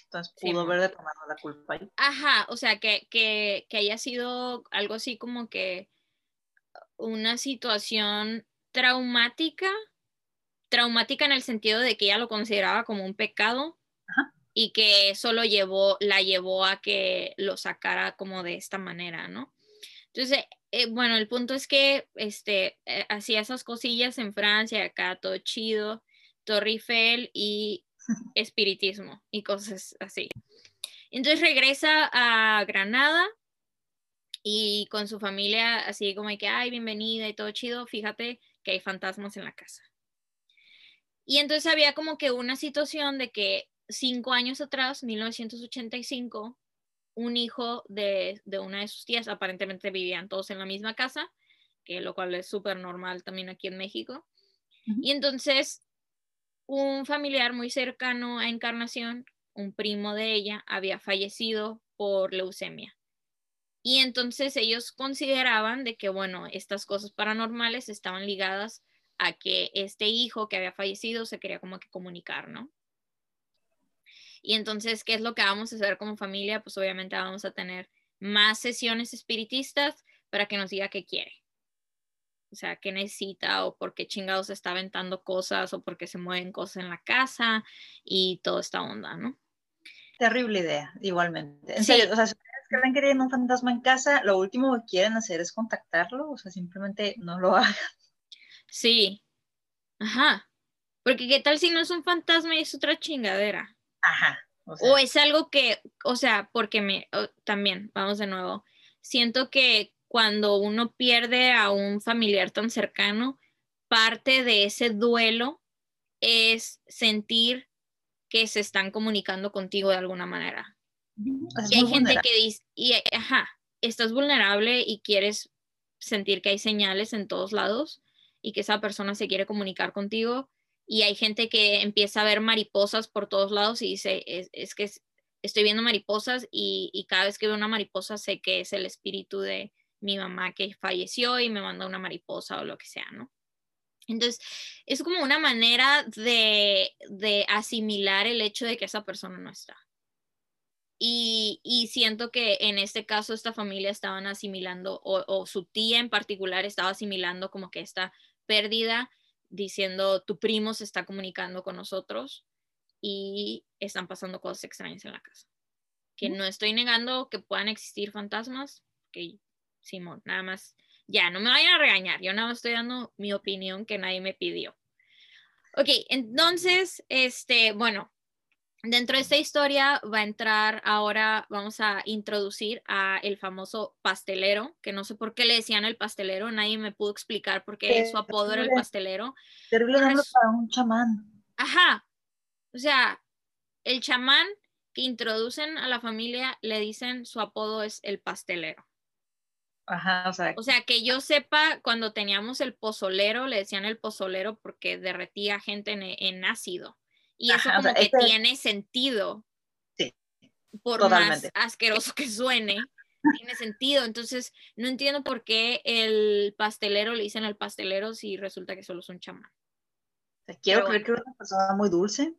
Entonces pudo haber de tomar la culpa ahí. Ajá, o sea, que, que, que haya sido algo así como que una situación traumática, traumática en el sentido de que ella lo consideraba como un pecado y que eso lo llevó, la llevó a que lo sacara como de esta manera, ¿no? Entonces, eh, bueno, el punto es que este, eh, hacía esas cosillas en Francia, acá todo chido, Torre Eiffel y espiritismo y cosas así. Entonces regresa a Granada y con su familia así como que, ay, bienvenida y todo chido, fíjate que hay fantasmas en la casa. Y entonces había como que una situación de que cinco años atrás, 1985, un hijo de, una de sus tías, aparentemente vivían todos en la misma casa, que lo cual es súper normal también aquí en México. Y entonces un familiar muy cercano a Encarnación, un primo de ella, había fallecido por leucemia. Y entonces ellos consideraban de que, bueno, estas cosas paranormales estaban ligadas a que este hijo que había fallecido se quería como que comunicar, ¿no? Y entonces, ¿qué es lo que vamos a hacer como familia? Pues obviamente vamos a tener más sesiones espiritistas para que nos diga qué quiere o sea, qué necesita o por qué chingados está aventando cosas o por qué se mueven cosas en la casa y toda esta onda, ¿no? Terrible idea, igualmente. En serio, o sea, si ustedes creen que tienen un fantasma en casa, lo último que quieren hacer es contactarlo, o sea, simplemente no lo hagan. Sí, ajá. Porque qué tal si no es un fantasma y es otra chingadera. Ajá. O, es algo que, o sea, porque me, también, vamos de nuevo, siento que cuando uno pierde a un familiar tan cercano, parte de ese duelo es sentir que se están comunicando contigo de alguna manera. Y hay gente que dice, y, ajá, estás vulnerable y quieres sentir que hay señales en todos lados y que esa persona se quiere comunicar contigo. Y hay gente que empieza a ver mariposas por todos lados y dice, es, que estoy viendo mariposas y, y, cada vez que veo una mariposa sé que es el espíritu de, mi mamá que falleció y me mandó una mariposa o lo que sea, ¿no? Entonces, es como una manera de, asimilar el hecho de que esa persona no está. Y, siento que en este caso esta familia estaban asimilando, o, o, su tía en particular estaba asimilando como que esta pérdida, diciendo, tu primo se está comunicando con nosotros y están pasando cosas extrañas en la casa. Que no estoy negando que puedan existir fantasmas, que Simón, nada más. Ya, no me vayan a regañar, yo nada más estoy dando mi opinión que nadie me pidió. Ok, entonces, este, bueno, dentro de esta historia va a entrar ahora, vamos a introducir a el famoso pastelero, que no sé por qué le decían el pastelero, nadie me pudo explicar por qué su apodo era el pastelero. Terrible nombre para un chamán. Ajá, o sea, el chamán que introducen a la familia le dicen su apodo es el pastelero. Ajá, o sea. que yo sepa, cuando teníamos el pozolero, le decían el pozolero porque derretía gente en, ácido. Y eso como que tiene sentido. Sí. Por más asqueroso que suene, tiene sentido. Entonces, no entiendo por qué el pastelero le dicen el pastelero si resulta que solo es un chamán. Quiero creer que era una persona muy dulce.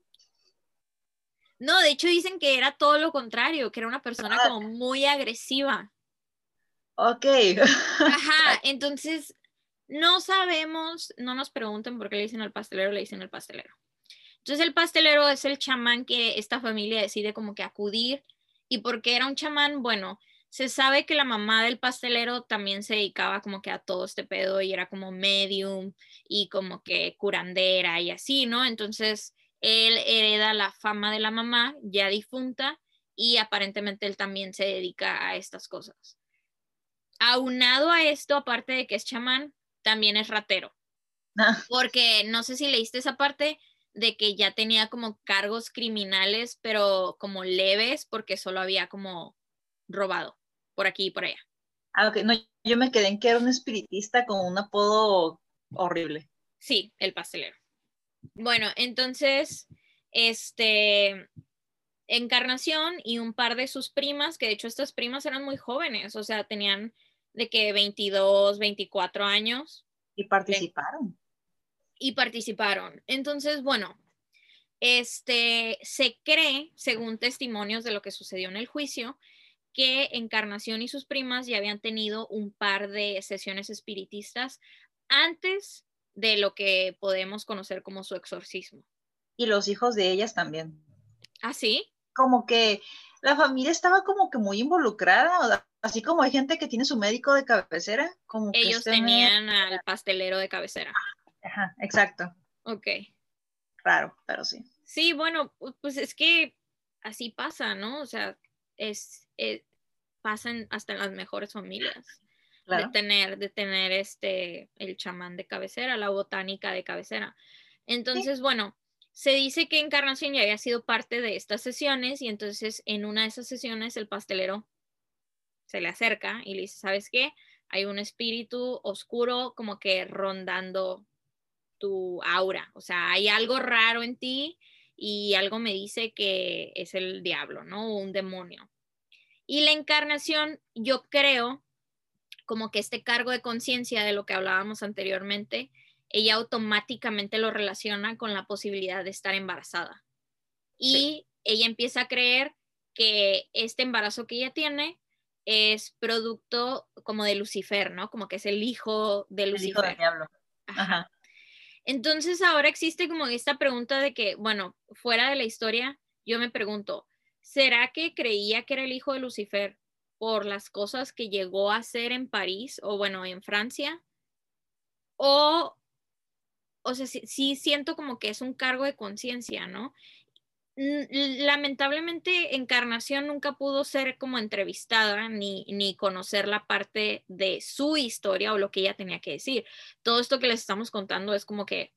No, de hecho dicen que era todo lo contrario, que era una persona ah. como muy agresiva. Ok. Ajá, entonces no sabemos, no nos pregunten por qué le dicen al pastelero, le dicen al pastelero. Entonces el pastelero es el chamán que esta familia decide como que acudir. ¿Y porque era un chamán? Bueno, se sabe que la mamá del pastelero también se dedicaba como que a todo este pedo y era como medium y como que curandera y así, ¿no? Entonces él hereda la fama de la mamá ya difunta y aparentemente él también se dedica a estas cosas aunado a esto, aparte de que es chamán, también es ratero. Ah. Porque no sé si leíste esa parte de que ya tenía como cargos criminales, pero como leves, porque solo había como robado por aquí y por allá. Ah, ok. No, yo me quedé en que era un espiritista con un apodo horrible. Sí, el pastelero. Bueno, entonces, este, Encarnación y un par de sus primas, que de hecho estas primas eran muy jóvenes, o sea, tenían de que 22, 24 años. Y participaron. Y participaron. Entonces, bueno, este, se cree, según testimonios de lo que sucedió en el juicio, que Encarnación y sus primas ya habían tenido un par de sesiones espiritistas antes de lo que podemos conocer como su exorcismo. Y los hijos de ellas también. ¿Ah, sí? Como que la familia estaba como que muy involucrada, así como hay gente que tiene su médico de cabecera, como ellos tenían al pastelero de cabecera. Ajá, exacto. Ok. Raro, pero sí. Sí, bueno, pues es que así pasa, ¿no? O sea, es, es pasan hasta en las mejores familias de tener, de tener este, el chamán de cabecera, la botánica de cabecera. Entonces, bueno, se dice que Encarnación ya había sido parte de estas sesiones y entonces en una de esas sesiones el pastelero se le acerca y le dice, ¿sabes qué? Hay un espíritu oscuro como que rondando tu aura, o sea, hay algo raro en ti y algo me dice que es el diablo, ¿no? O un demonio. Y la encarnación, yo creo como que este cargo de conciencia de lo que hablábamos anteriormente, ella automáticamente lo relaciona con la posibilidad de estar embarazada. Y ella empieza a creer que este embarazo que ella tiene es producto como de Lucifer, ¿no? Como que es el hijo de Lucifer. El hijo del diablo. Ajá. Entonces ahora existe como esta pregunta de que, bueno, fuera de la historia, yo me pregunto, ¿será que creía que era el hijo de Lucifer por las cosas que llegó a hacer en París o bueno, en Francia. O, o sea, sí, siento como que es un cargo de conciencia, ¿no? Lamentablemente Encarnación nunca pudo ser como entrevistada ni, ni conocer la parte de su historia o lo que ella tenía que decir. Todo esto que les estamos contando es como que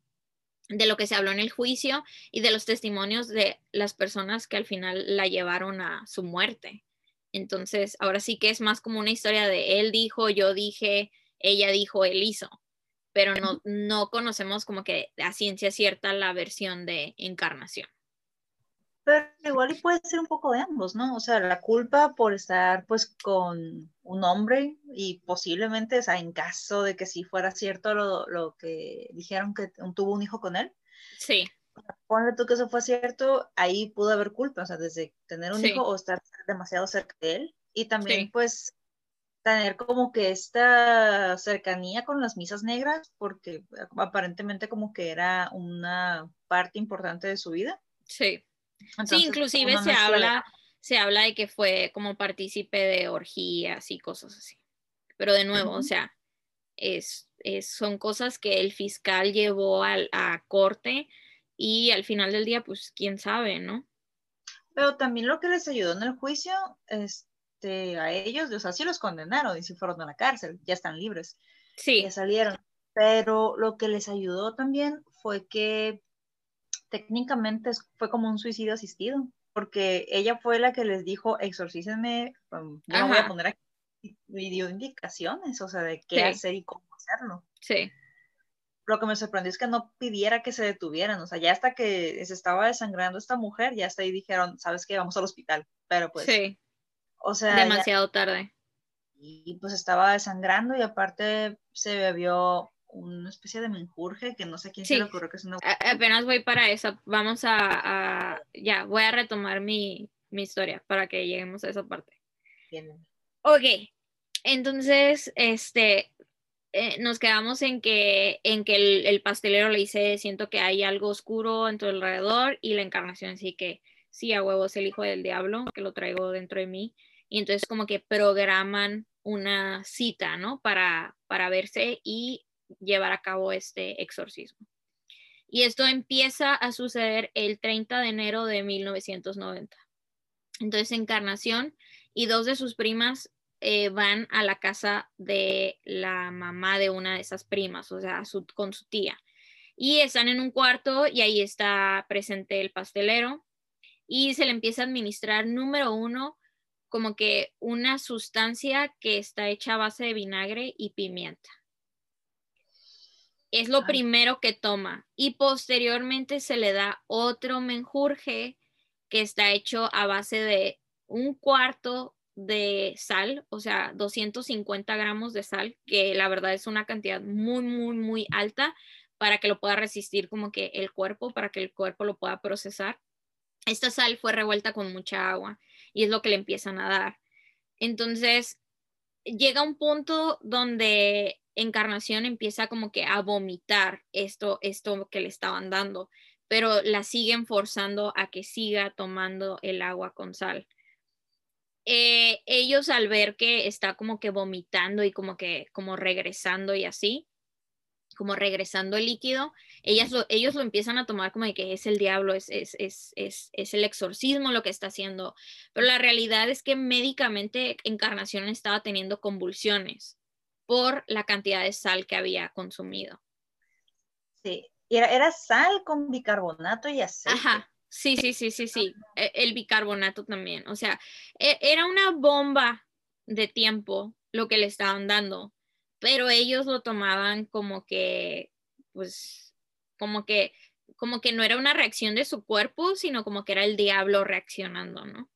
de lo que se habló en el juicio y de los testimonios de las personas que al final la llevaron a su muerte. Entonces, ahora sí que es más como una historia de él dijo, yo dije, ella dijo, él hizo, pero no, no conocemos como que a ciencia cierta la versión de encarnación. Pero igual y puede ser un poco de ambos, ¿no? O sea, la culpa por estar pues con un hombre y posiblemente, o sea, en caso de que sí fuera cierto lo, lo que dijeron que tuvo un hijo con él. Sí ponle tú que eso fue cierto, ahí pudo haber culpa, o sea, desde tener un hijo o estar demasiado cerca de él. Y también, pues, tener como que esta cercanía con las misas negras, porque aparentemente como que era una parte importante de su vida. Sí. Sí, inclusive se habla, se habla de que fue como partícipe de orgías y cosas así. Pero de nuevo, o sea, es, es, son cosas que el fiscal llevó al, a corte y al final del día, pues quién sabe, ¿no? Pero también lo que les ayudó en el juicio, este, a ellos, o sea, sí los condenaron y sí fueron a la cárcel, ya están libres. Sí. Ya salieron. Pero lo que les ayudó también fue que técnicamente fue como un suicidio asistido, porque ella fue la que les dijo, exorcícenme, um, yo voy a poner aquí, y dio indicaciones, o sea, de qué hacer y cómo hacerlo. Sí lo que me sorprendió es que no pidiera que se detuvieran, o sea, ya hasta que se estaba desangrando esta mujer, ya hasta ahí dijeron, ¿sabes qué? Vamos al hospital, pero pues... Sí. O sea... Demasiado tarde. Y pues estaba desangrando y aparte se bebió una especie de menjurje que no sé quién se le ocurrió que es una... apenas voy para eso, vamos a, ya, voy a retomar mi, mi, historia para que lleguemos a esa parte. Bien. Ok, entonces, este, eh, nos quedamos en que, en que el, pastelero le dice, siento que hay algo oscuro en tu alrededor y la encarnación así que sí, a huevo es el hijo del diablo, que lo traigo dentro de mí. Y entonces como que programan una cita, ¿no? Para, para verse y llevar a cabo este exorcismo. Y esto empieza a suceder el 30 de enero de 1990. Entonces Encarnación y dos de sus primas eh, van a la casa de la mamá de una de esas primas, o sea, con su tía. Y están en un cuarto y ahí está presente el pastelero y se le empieza a administrar, número uno, como que una sustancia que está hecha a base de vinagre y pimienta. Es lo primero que toma y posteriormente se le da otro menjurje que está hecho a base de un cuarto de sal, o sea, 250 gramos de sal, que la verdad es una cantidad muy, muy, muy alta para que lo pueda resistir como que el cuerpo, para que el cuerpo lo pueda procesar. Esta sal fue revuelta con mucha agua y es lo que le empiezan a dar. Entonces, llega un punto donde Encarnación empieza como que a vomitar esto, esto que le estaban dando, pero la siguen forzando a que siga tomando el agua con sal. Eh, ellos al ver que está como que vomitando y como que como regresando y así, como regresando el líquido, ellas ellos lo empiezan a tomar como de que es el diablo, es, es, es, es, el exorcismo lo que está haciendo. Pero la realidad es que médicamente Encarnación estaba teniendo convulsiones por la cantidad de sal que había consumido. Sí, era, era sal con bicarbonato y aceite. Ajá, sí, sí, sí, sí, sí, e, el bicarbonato también. O sea, e, era una bomba de tiempo lo que le estaban dando pero ellos lo tomaban como que, pues, como que, como que no era una reacción de su cuerpo, sino como que era el diablo reaccionando, ¿no?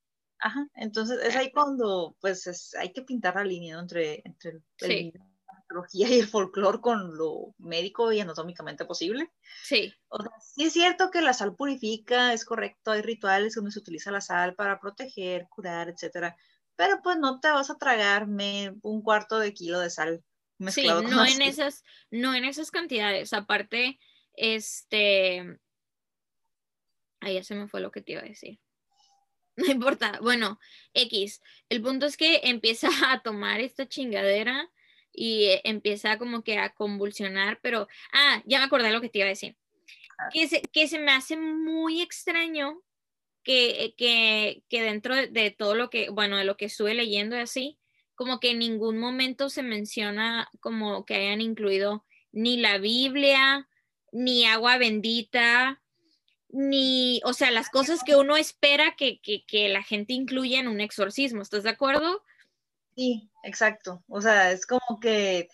Ajá, entonces es ahí cuando, pues, hay que pintar la línea entre, entre la mitología y el folclore con lo médico y anatómicamente posible. Sí. sí es cierto que la sal purifica, es correcto, hay rituales donde se utiliza la sal para proteger, curar, etcétera, pero pues no te vas a tragarme un cuarto de kilo de sal sí, no en esas, no en esas cantidades. Aparte, este. Ahí ya se me fue lo que te iba a decir. No importa. Bueno, X. El punto es que empieza a tomar esta chingadera y eh, empieza como que a convulsionar, pero. Ah, ya me acordé lo que te iba a decir. Ah. Que se, que se me hace muy extraño que, que, que dentro de, de, todo lo que, bueno, de lo que estuve leyendo y así, como que en ningún momento se menciona como que hayan incluido ni la Biblia, ni agua bendita, ni, o sea, las cosas que uno espera que, la gente incluya en un exorcismo. ¿Estás de acuerdo? Sí, exacto. O sea, es como que,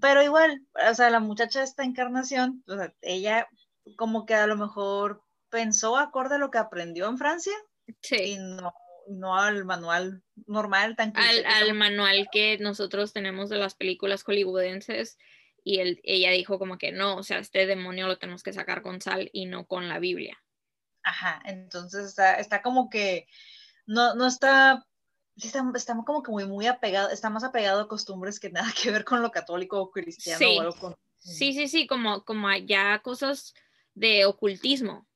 pero igual, o sea, la muchacha de esta encarnación, o sea, ella como que a lo mejor pensó acorde a lo que aprendió en Francia sí. y no no al manual normal tan al, al, manual que nosotros tenemos de las películas hollywoodenses y él, ella dijo como que no, o sea, este demonio lo tenemos que sacar con sal y no con la Biblia. Ajá, entonces está, está como que no, no está, está, está, como que muy, muy apegado, está más apegado a costumbres que nada que ver con lo católico o cristiano sí. o algo con... Sí, sí, sí, como, como ya cosas de ocultismo,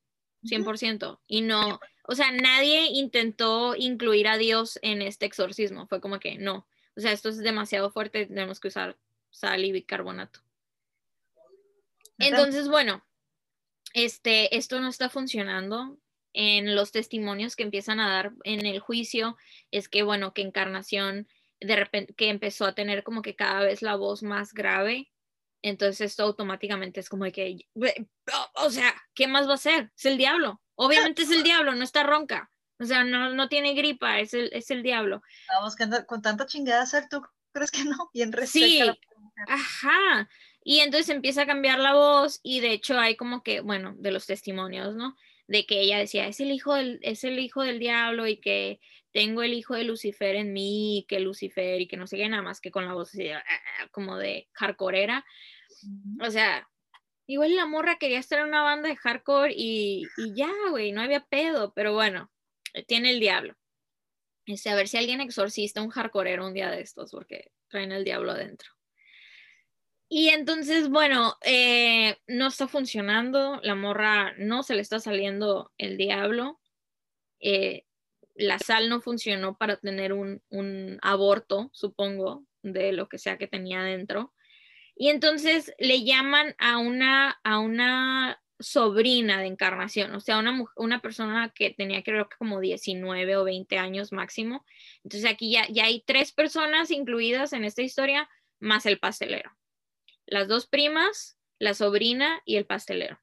100%, y no, o sea, nadie intentó incluir a Dios en este exorcismo. Fue como que no. O sea, esto es demasiado fuerte, tenemos que usar sal y bicarbonato. Entonces, bueno, este, esto no está funcionando. En los testimonios que empiezan a dar en el juicio, es que, bueno, que Encarnación de repente que empezó a tener como que cada vez la voz más grave. Entonces esto automáticamente es como que, o sea, ¿qué más va a ser? Es el diablo. Obviamente es el diablo, no está ronca. O sea, no, no tiene gripa, es el, es el diablo. Vamos, con tanta chingada hacer, ¿tú crees que no? Bien Sí, ajá. Y entonces empieza a cambiar la voz y de hecho hay como que, bueno, de los testimonios, ¿no? De que ella decía, es el hijo del, es el hijo del diablo y que tengo el hijo de Lucifer en mí, que Lucifer y que no sé qué, nada más que con la voz así, ah, ah, como de hardcoreera. O sea, Igual la morra quería estar en una banda de hardcore y, ya, güey, no había pedo, pero bueno, tiene el diablo. Este, a ver si alguien exorcista un hardcoreero un día de estos, porque traen el diablo adentro. Y entonces, bueno, eh, no está funcionando, la morra no se le está saliendo el diablo, eh, la sal no funcionó para tener un, un, aborto, supongo, de lo que sea que tenía adentro. Y entonces le llaman a una, a una sobrina de encarnación, o sea, una, una persona que tenía creo que como 19 o 20 años máximo. Entonces aquí ya, ya hay tres personas incluidas en esta historia, más el pastelero. Las dos primas, la sobrina y el pastelero.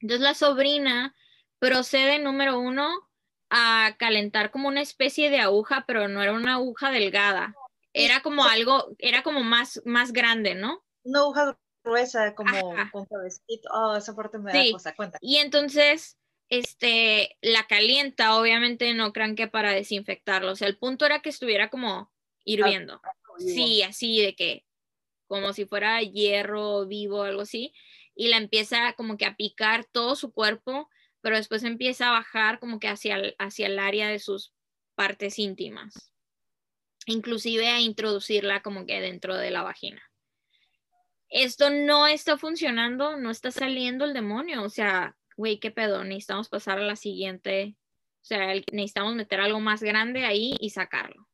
Entonces la sobrina procede, número uno, a calentar como una especie de aguja, pero no era una aguja delgada. Era como algo, era como más, más grande, ¿no? una aguja gruesa como con cabecito. Oh, esa parte me da cosa, cuenta. Y entonces este, la calienta, obviamente no crean que para desinfectarlo, o sea, el punto era que estuviera como hirviendo. Sí, así de que, como si fuera hierro vivo o algo así, y la empieza como que a picar todo su cuerpo, pero después empieza a bajar como que hacia el, hacia el área de sus partes íntimas, inclusive a introducirla como que dentro de la vagina. Esto no está funcionando, no está saliendo el demonio, o sea, güey, qué pedo, necesitamos pasar a la siguiente, o sea, necesitamos meter algo más grande ahí y sacarlo.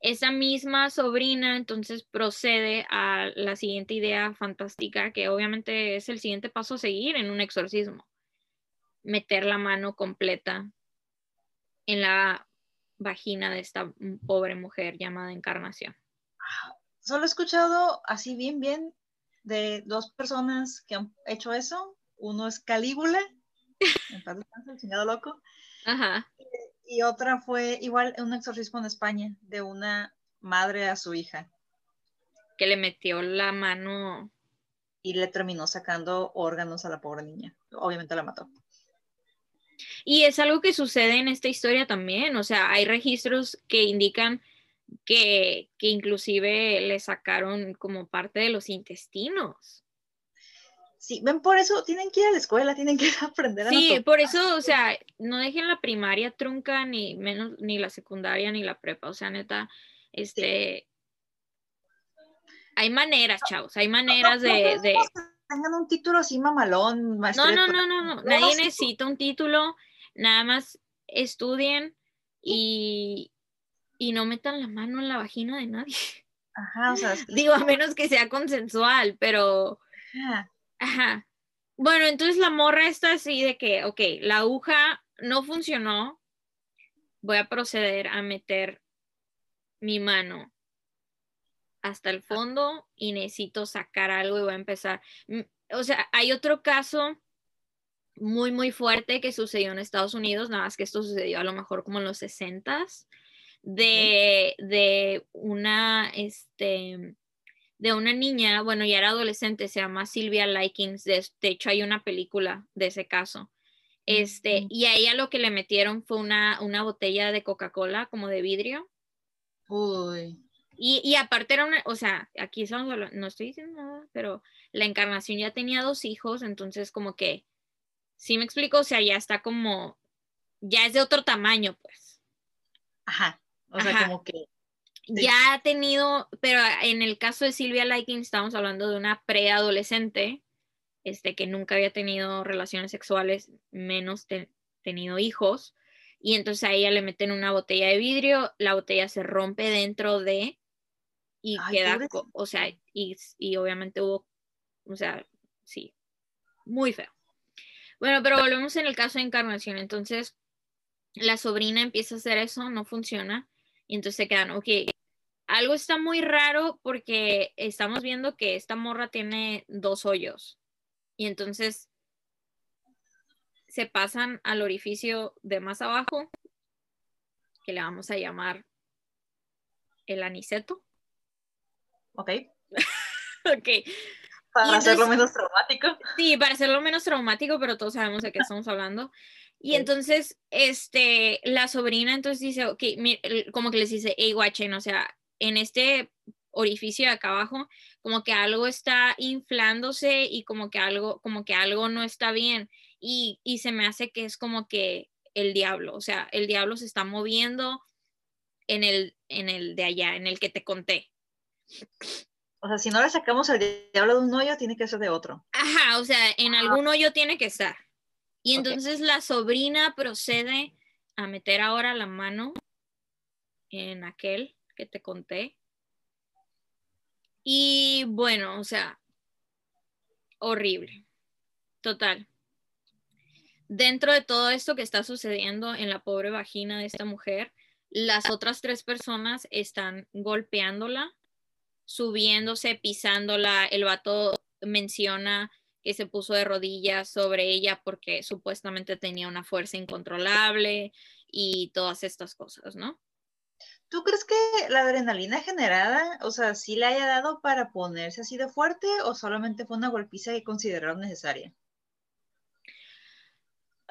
Esa misma sobrina entonces procede a la siguiente idea fantástica, que obviamente es el siguiente paso a seguir en un exorcismo. Meter la mano completa en la vagina de esta pobre mujer llamada Encarnación. Solo he escuchado así bien, bien de dos personas que han hecho eso. Uno es Calígula, en paz el chingado loco. Ajá y otra fue igual un exorcismo en España de una madre a su hija. Que le metió la mano. Y le terminó sacando órganos a la pobre niña. Obviamente la mató. Y es algo que sucede en esta historia también. O sea, hay registros que indican que, que inclusive le sacaron como parte de los intestinos. Sí, ven, por eso tienen que ir a la escuela, tienen que aprender a Sí, por eso, o sea, no dejen la primaria trunca, ni menos, ni la secundaria, ni la prepa, o sea, neta, este... Hay maneras, chavos, hay maneras de, Tengan un título así mamalón, No, no, no, no, no, nadie necesita un título, nada más estudien y, y no metan la mano en la vagina de nadie. Ajá, o sea... Digo, a menos que sea consensual, pero... Ajá Ajá. Bueno, entonces la morra está así de que, ok, la aguja no funcionó, voy a proceder a meter mi mano hasta el fondo y necesito sacar algo y voy a empezar. O sea, hay otro caso muy, muy fuerte que sucedió en Estados Unidos, nada más que esto sucedió a lo mejor como en los 60 de, de una, este, de una niña, bueno, ya era adolescente, se llama Silvia Likings, de, hecho hay una película de ese caso. Este, y a ella lo que le metieron fue una, una botella de Coca-Cola como de vidrio. Uy. Y, y, aparte era una, o sea, aquí estamos no estoy diciendo nada, pero la encarnación ya tenía dos hijos, entonces como que, sí me explico, o sea, ya está como, ya es de otro tamaño, pues. Ajá, o sea, como que ya ha tenido, pero en el caso de Silvia Liking estamos hablando de una preadolescente, este, que nunca había tenido relaciones sexuales, menos tenido hijos, y entonces a ella le meten una botella de vidrio, la botella se rompe dentro de, y queda, o sea, y, y obviamente hubo, o sea, sí, muy feo. Bueno, pero volvemos en el caso de Encarnación, entonces la sobrina empieza a hacer eso, no funciona, y entonces se quedan, ok, algo está muy raro porque estamos viendo que esta morra tiene dos hoyos. Y entonces se pasan al orificio de más abajo, que le vamos a llamar el aniceto. Ok. ok. Para hacerlo menos traumático. Sí, para hacerlo menos traumático, pero todos sabemos de qué estamos hablando. Y entonces, este, la sobrina entonces dice, ok, como que les dice, hey, guachen, o sea, en este orificio de acá abajo, como que algo está inflándose y como que algo, como que algo no está bien. Y, se me hace que es como que el diablo, o sea, el diablo se está moviendo en el, en el de allá, en el que te conté. O sea, si no le sacamos el diablo de un hoyo, tiene que ser de otro. Ajá, o sea, en algún hoyo tiene que estar. Y entonces la sobrina procede a meter ahora la mano en aquel que te conté. Y bueno, o sea, horrible. Total. Dentro de todo esto que está sucediendo en la pobre vagina de esta mujer, las otras tres personas están golpeándola, subiéndose, pisándola. El vato menciona que se puso de rodillas sobre ella porque supuestamente tenía una fuerza incontrolable y todas estas cosas, ¿no? ¿Tú crees que la adrenalina generada, o sea, sí le haya dado para ponerse así de fuerte o solamente fue una golpiza que consideraron necesaria?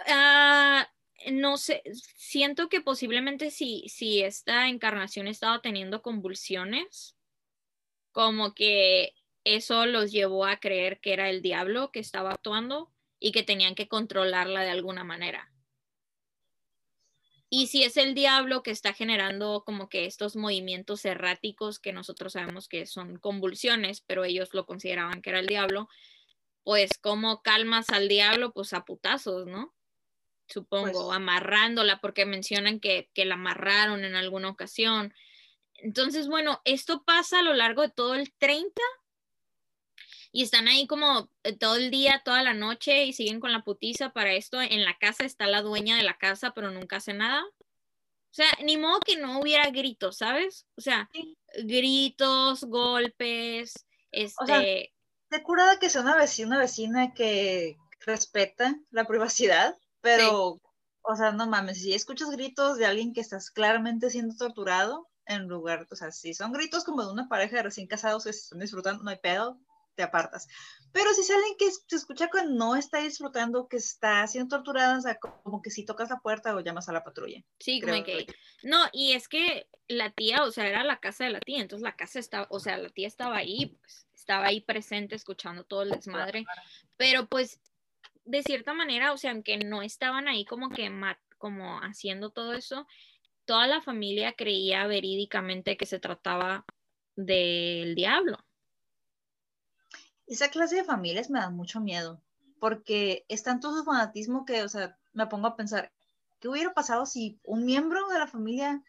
Ah, no sé, siento que posiblemente si, si esta encarnación estaba teniendo convulsiones, como que eso los llevó a creer que era el diablo que estaba actuando y que tenían que controlarla de alguna manera. Y si es el diablo que está generando como que estos movimientos erráticos que nosotros sabemos que son convulsiones, pero ellos lo consideraban que era el diablo, pues como calmas al diablo, pues a putazos, ¿no? Supongo, pues amarrándola, porque mencionan que, que la amarraron en alguna ocasión. Entonces, bueno, esto pasa a lo largo de todo el 30 y están ahí como eh, todo el día, toda la noche y siguen con la putiza para esto. En la casa está la dueña de la casa, pero nunca hace nada. O sea, ni modo que no hubiera gritos, ¿sabes? O sea, gritos, golpes, este... O sea, de curada que sea una vecina, una vecina que respeta la privacidad, pero, o sea, no mames, si escuchas gritos de alguien que estás claramente siendo torturado, en lugar, o sea, si son gritos como de una pareja de recién casados que se están disfrutando, no hay pedo, te apartas. Pero si salen que se escucha que no está disfrutando, que está siendo torturada, o sea, como que si tocas la puerta o llamas a la patrulla. Sí, como que... No, y es que la tía, o sea, era la casa de la tía, entonces la casa estaba, o sea, la tía estaba ahí, pues, estaba ahí presente escuchando todo el desmadre, pero pues, de cierta manera, o sea, aunque no estaban ahí como que, como haciendo todo eso, toda la familia creía verídicamente que se trataba del diablo esa clase de familias me dan mucho miedo, porque es tanto su fanatismo que, o sea, me pongo a pensar, ¿qué hubiera pasado si un miembro de la familia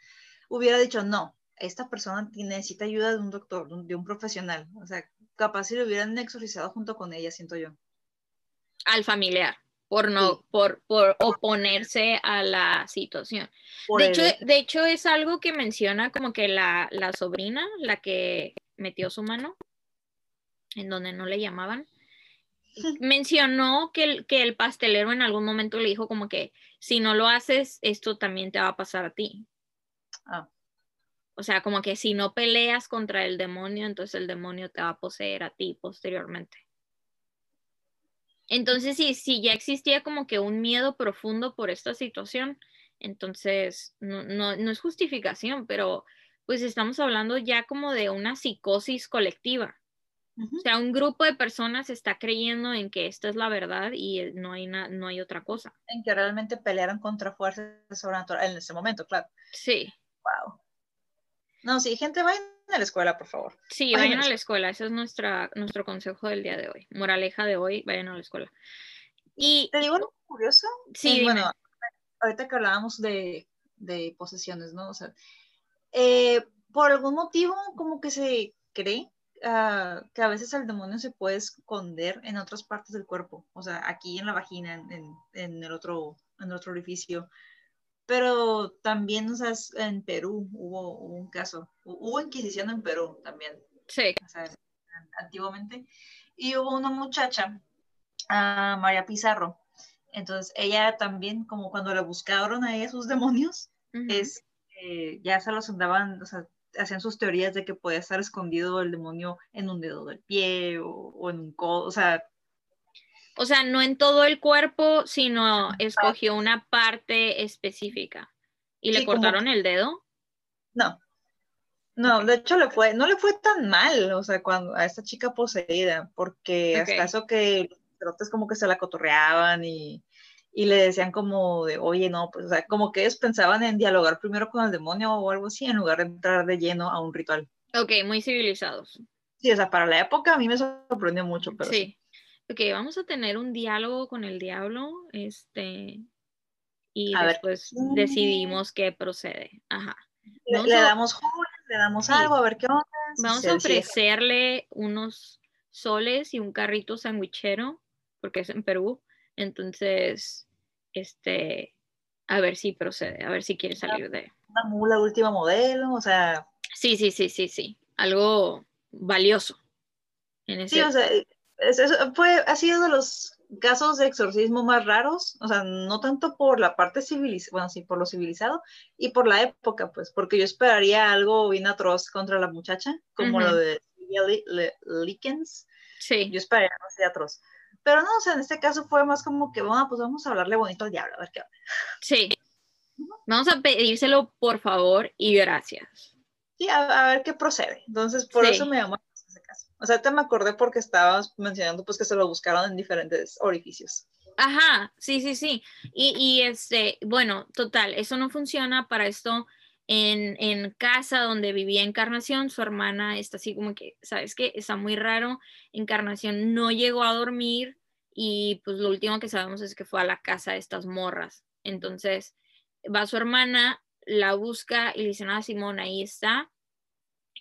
hubiera dicho, no, esta persona necesita ayuda de un doctor, de un profesional? O sea, capaz si lo hubieran exorcizado junto con ella, siento yo. Al familiar, por no, por, por oponerse a la situación. de hecho, de hecho, es algo que menciona como que la, la sobrina, la que metió su mano, en donde no le llamaban, mencionó que el, que el pastelero en algún momento le dijo como que si no lo haces, esto también te va a pasar a ti. Ah. O sea, como que si no peleas contra el demonio, entonces el demonio te va a poseer a ti posteriormente. Entonces, si, si ya existía como que un miedo profundo por esta situación, entonces no, no, no es justificación, pero pues estamos hablando ya como de una psicosis colectiva. O sea, un grupo de personas está creyendo en que esta es la verdad y no hay, no hay otra cosa. En que realmente pelearon contra fuerzas sobrenaturales en ese momento, claro. Sí. Wow. No, sí, gente, vayan a la escuela, por favor. Sí, vayan, a la escuela. Ese es nuestra, nuestro consejo del día de hoy. Moraleja de hoy, vayan a la escuela. Y te digo algo curioso. Sí, bueno, ahorita que hablábamos de, de posesiones, ¿no? O sea, eh, por algún motivo, como que se cree Ah, que a veces el demonio se puede esconder en otras partes del cuerpo, o sea, aquí en la vagina, en, en, el, otro, en otro orificio. Pero también, o sea, en Perú hubo, un caso, hubo Inquisición en Perú también. Sí. O sea, antiguamente. Y hubo una muchacha, uh, María Pizarro. Entonces, ella también, como cuando la buscaron a ella sus demonios, es, ya se los andaban, o sea, hacían sus teorías de que puede estar escondido el demonio en un dedo del pie o, en un codo, o sea... O sea, no en todo el cuerpo, sino escogió una parte específica. ¿Y le cortaron el dedo? No. No, de hecho le fue, no le fue tan mal, o sea, cuando a esta chica poseída, porque hasta eso que los como que se la cotorreaban y, y le decían como de, oye, no, pues, o sea, como que ellos pensaban en dialogar primero con el demonio o algo así, en lugar de entrar de lleno a un ritual. Ok, muy civilizados. Sí, o sea, para la época a mí me sorprendió mucho, pero sí. Ok, vamos a tener un diálogo con el diablo, este, y después decidimos qué procede. Ajá. Le, damos jóvenes, le damos algo, a ver qué onda. Vamos a ofrecerle unos soles y un carrito sandwichero, porque es en Perú. Entonces, este, a ver si procede, a ver si quiere salir de... Una mula última modelo, o sea... Sí, sí, sí, sí, sí, algo valioso. Sí, o sea, fue, ha sido de los casos de exorcismo más raros, o sea, no tanto por la parte civilizada, bueno, sí, por lo civilizado y por la época, pues, porque yo esperaría algo bien atroz contra la muchacha, como lo de Lickens. Sí. Yo esperaría algo así atroz Pero no, o sea, en este caso fue más como que, bueno, pues vamos a hablarle bonito al diablo, a ver qué Sí. Vamos a pedírselo por favor y gracias. Sí, a, ver qué procede. Entonces, por eso me llamó ese caso. O sea, te me acordé porque estabas mencionando pues que se lo buscaron en diferentes orificios. Ajá, sí, sí, sí. Y, y este, bueno, total, eso no funciona para esto. En, en, casa donde vivía Encarnación, su hermana está así como que, ¿sabes qué? Está muy raro. Encarnación no llegó a dormir y pues lo último que sabemos es que fue a la casa de estas morras. Entonces, va su hermana, la busca y le dice, ah, Simón, ahí está.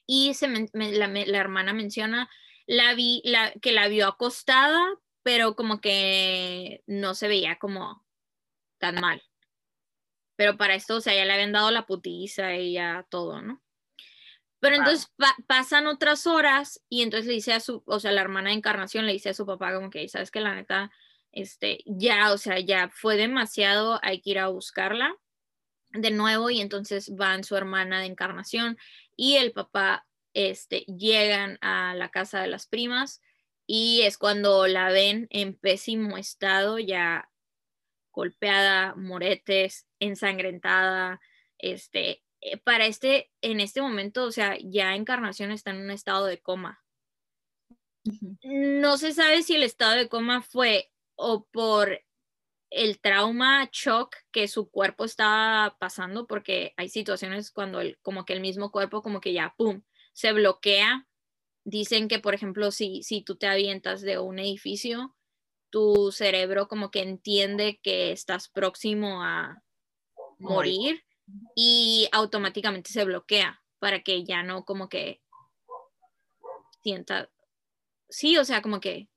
Y se la, hermana menciona la vi, que la vio acostada, pero como que no se veía como tan mal. Pero para esto, o sea, ya le habían dado la putiza y ya todo, ¿no? Pero entonces pasan otras horas y entonces le dice a su, o sea, la hermana de Encarnación le dice a su papá como que, sabes que la neta, este, ya, o sea, ya fue demasiado, hay que ir a buscarla de nuevo y entonces van su hermana de encarnación y el papá este, llegan a la casa de las primas y es cuando la ven en pésimo estado, ya golpeada, moretes, ensangrentada, este, para este, en este momento, o sea, ya Encarnación está en un estado de coma. No se sabe si el estado de coma fue o por el trauma, shock que su cuerpo estaba pasando, porque hay situaciones cuando el, como que el mismo cuerpo como que ya, ¡pum!, se bloquea. Dicen que, por ejemplo, si, si tú te avientas de un edificio, tu cerebro como que entiende que estás próximo a morir y automáticamente se bloquea para que ya no como que sienta, sí, o sea, como que...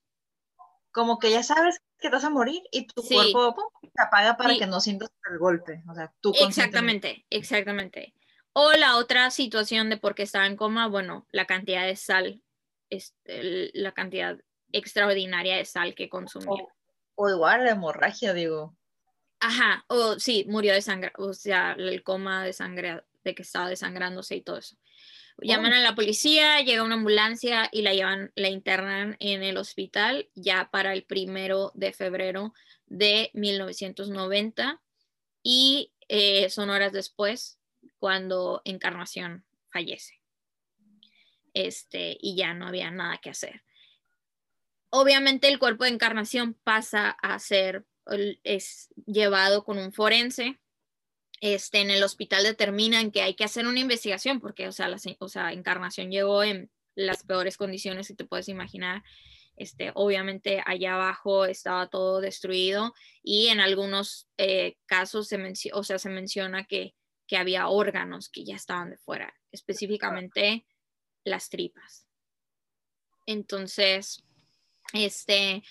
Como que ya sabes que vas a morir y tu cuerpo se apaga para que no sientas el golpe. O sea, tú exactamente, exactamente. O la otra situación de por qué estaba en coma, bueno, la cantidad de sal, es, la cantidad extraordinaria de sal que consumía. O, igual la hemorragia, digo. Ajá, o sí, murió de sangre, o sea, el coma de sangre, de que estaba desangrándose y todo eso. Llaman a la policía, llega una ambulancia y la llevan, la internan en el hospital ya para el primero de febrero de 1990 y eh, son horas después cuando Encarnación fallece. Este, y ya no había nada que hacer. Obviamente el cuerpo de Encarnación pasa a ser, es llevado con un forense este, en el hospital determinan que hay que hacer una investigación porque, o sea, la o sea, Encarnación llegó en las peores condiciones, si te puedes imaginar. Este, obviamente allá abajo estaba todo destruido y en algunos eh, casos se, o sea, se menciona que, que había órganos que ya estaban de fuera, específicamente las tripas. Entonces, este,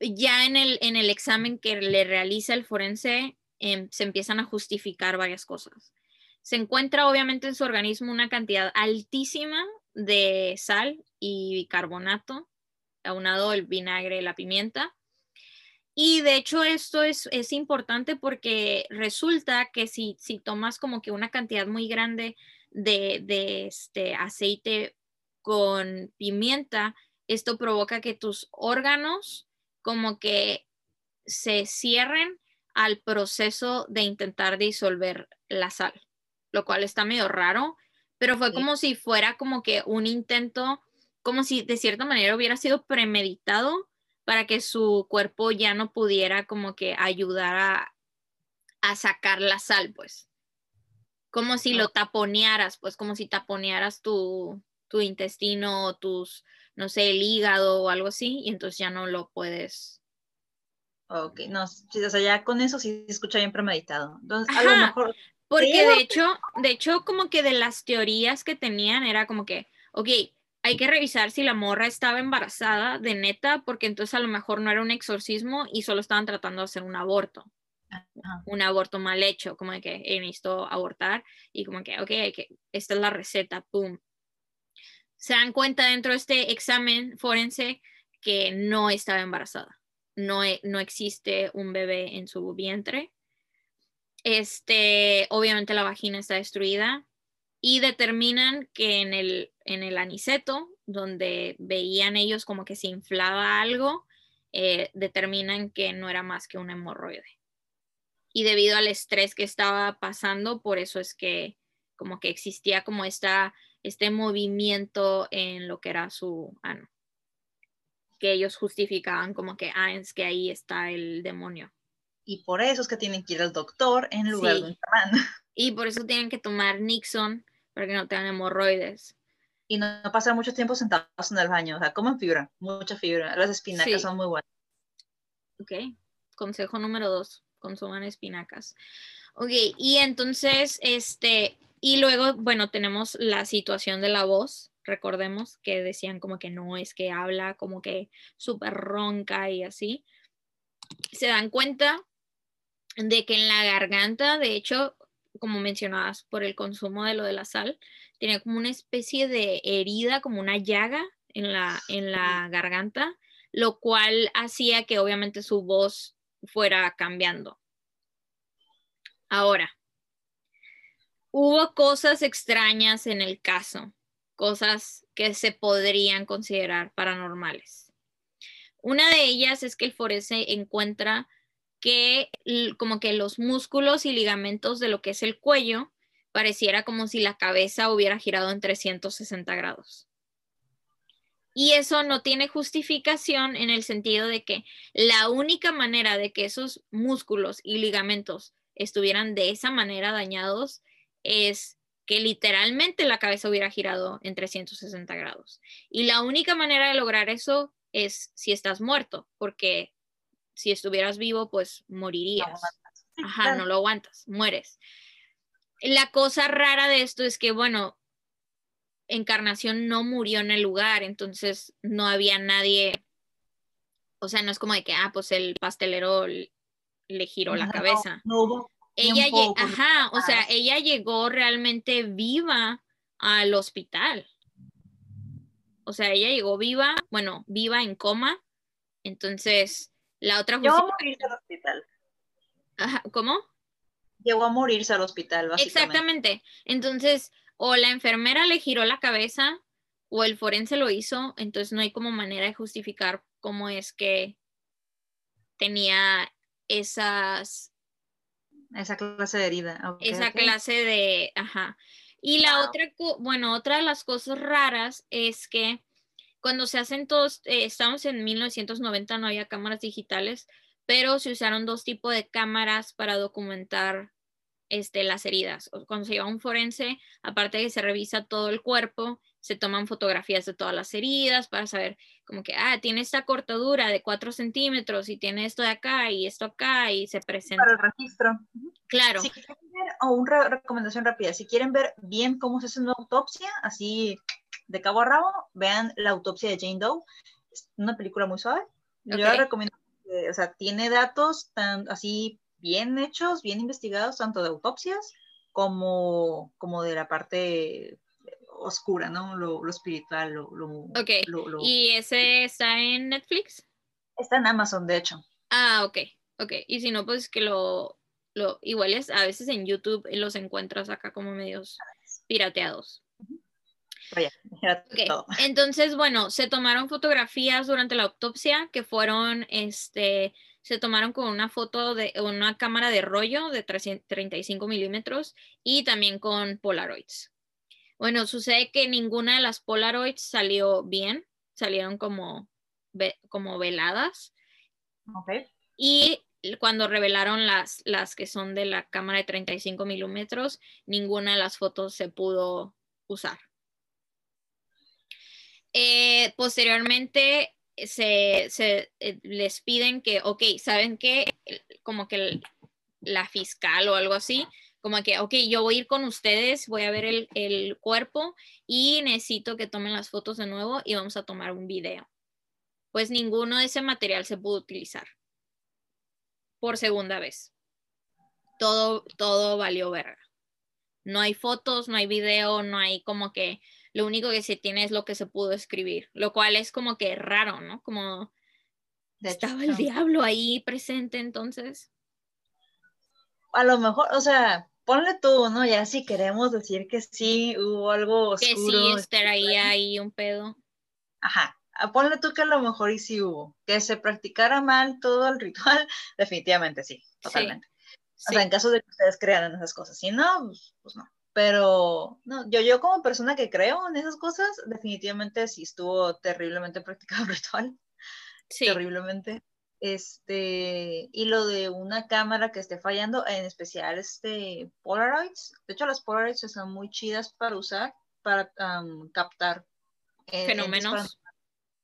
ya en el, en el examen que le realiza el forense, Em, se empiezan a justificar varias cosas. Se encuentra obviamente en su organismo una cantidad altísima de sal y bicarbonato, aunado el vinagre, la pimienta. Y de hecho esto es, es importante porque resulta que si, si, tomas como que una cantidad muy grande de, de este aceite con pimienta, esto provoca que tus órganos como que se cierren al proceso de intentar disolver la sal, lo cual está medio raro, pero fue como si fuera como que un intento, como si de cierta manera hubiera sido premeditado para que su cuerpo ya no pudiera como que ayudar a, sacar la sal, pues. Como si lo taponearas, pues como si taponearas tu, tu intestino, tus, no sé, el hígado o algo así, y entonces ya no lo puedes Ok, no, o sea, ya con eso sí se escucha bien premeditado. Entonces, a lo mejor. Porque de hecho, de hecho, como que de las teorías que tenían era como que, ok, hay que revisar si la morra estaba embarazada de neta, porque entonces a lo mejor no era un exorcismo y solo estaban tratando de hacer un aborto. Un aborto mal hecho, como de que he visto abortar y como que, ok, que, esta es la receta, pum. Se dan cuenta dentro de este examen forense que no estaba embarazada no, e, no existe un bebé en su vientre. Este, obviamente la vagina está destruida y determinan que en el, en el aniceto, donde veían ellos como que se inflaba algo, eh, determinan que no era más que un hemorroide. Y debido al estrés que estaba pasando, por eso es que como que existía como esta, este movimiento en lo que era su ano. Que ellos justificaban como que, ah, es que ahí está el demonio. Y por eso es que tienen que ir al doctor en lugar de un chamán. Y por eso tienen que tomar Nixon para que no tengan hemorroides. Y no, pasar mucho tiempo sentados en el baño, o sea, coman fibra, mucha fibra. Las espinacas son muy buenas. Ok, consejo número dos, consuman espinacas. Ok, y entonces, este, y luego, bueno, tenemos la situación de la voz, recordemos que decían como que no, es que habla como que súper ronca y así. Se dan cuenta de que en la garganta, de hecho, como mencionabas, por el consumo de lo de la sal, tenía como una especie de herida, como una llaga en la, en la garganta, lo cual hacía que obviamente su voz fuera cambiando. Ahora, hubo cosas extrañas en el caso, cosas que se podrían considerar paranormales. Una de ellas es que el forense encuentra que como que los músculos y ligamentos de lo que es el cuello pareciera como si la cabeza hubiera girado en 360 grados. Y eso no tiene justificación en el sentido de que la única manera de que esos músculos y ligamentos estuvieran de esa manera dañados es que literalmente la cabeza hubiera girado en 360 grados. Y la única manera de lograr eso es si estás muerto, porque si estuvieras vivo, pues morirías. Ajá, no lo aguantas, mueres. La cosa rara de esto es que, bueno, Encarnación no murió en el lugar, entonces no había nadie, o sea, no es como de que, ah, pues el pastelero le giró la cabeza. No, hubo ella, ajá, o sea, ella llegó realmente viva al hospital. O sea, ella llegó viva, bueno, viva en coma. Entonces, la otra Llegó a morirse al hospital. Ajá, ¿Cómo? Llegó a morirse al hospital, básicamente. Exactamente. Entonces, o la enfermera le giró la cabeza o el forense lo hizo, entonces no hay como manera de justificar cómo es que tenía esas esa clase de herida. esa clase de, ajá. Y la otra, bueno, otra de las cosas raras es que cuando se hacen todos, eh, estamos en 1990, no había cámaras digitales, pero se usaron dos tipos de cámaras para documentar este, las heridas. Cuando se lleva un forense, aparte de que se revisa todo el cuerpo, se toman fotografías de todas las heridas para saber como que, ah, tiene esta cortadura de 4 centímetros y tiene esto de acá y esto acá y se presenta. Para el registro. Claro. Si quieren ver, o una recomendación rápida, si quieren ver bien cómo se hace una autopsia, así de cabo a rabo, vean la autopsia de Jane Doe. Es una película muy suave. Yo la recomiendo, o sea, tiene datos tan así bien hechos, bien investigados, tanto de autopsias como, como de la parte oscura, ¿no? Lo, espiritual, lo, Ok. ¿Y ese está en Netflix? Está en Amazon, de hecho. Ah, ok, ok. Y si no, pues que lo, lo igual es, a veces en YouTube los encuentras acá como medios pirateados. Okay. Entonces, bueno, se tomaron fotografías durante la autopsia que fueron, este, se tomaron con una foto de una cámara de rollo de 35 milímetros y también con Polaroids. Bueno, sucede que ninguna de las Polaroids salió bien, salieron como, como veladas. Y cuando revelaron las, las que son de la cámara de 35 milímetros, ninguna de las fotos se pudo usar. Eh, posteriormente se, eh, les piden que, ok, ¿saben qué? Como que la fiscal o algo así como que, ok, yo voy a ir con ustedes, voy a ver el, cuerpo y necesito que tomen las fotos de nuevo y vamos a tomar un video. Pues ninguno de ese material se pudo utilizar por segunda vez. Todo, todo valió verga. No hay fotos, no hay video, no hay como que lo único que se tiene es lo que se pudo escribir, lo cual es como que raro, ¿no? Como estaba el diablo ahí presente entonces. A lo mejor, o sea, ponle tú, ¿no? Ya si queremos decir que sí hubo algo oscuro. Que sí estaría ahí un pedo. Ajá, ah, ponle tú que a lo mejor y sí hubo, que se practicara mal todo el ritual, definitivamente sí, totalmente. O sea, en caso de que ustedes crean en esas cosas, si no, pues, pues, no. Pero no, yo, yo como persona que creo en esas cosas, definitivamente sí estuvo terriblemente practicado el ritual. Sí. Terriblemente. Este, y lo de una cámara que esté fallando, en especial este Polaroids. De hecho, las Polaroids son muy chidas para usar, para captar eh, fenómenos.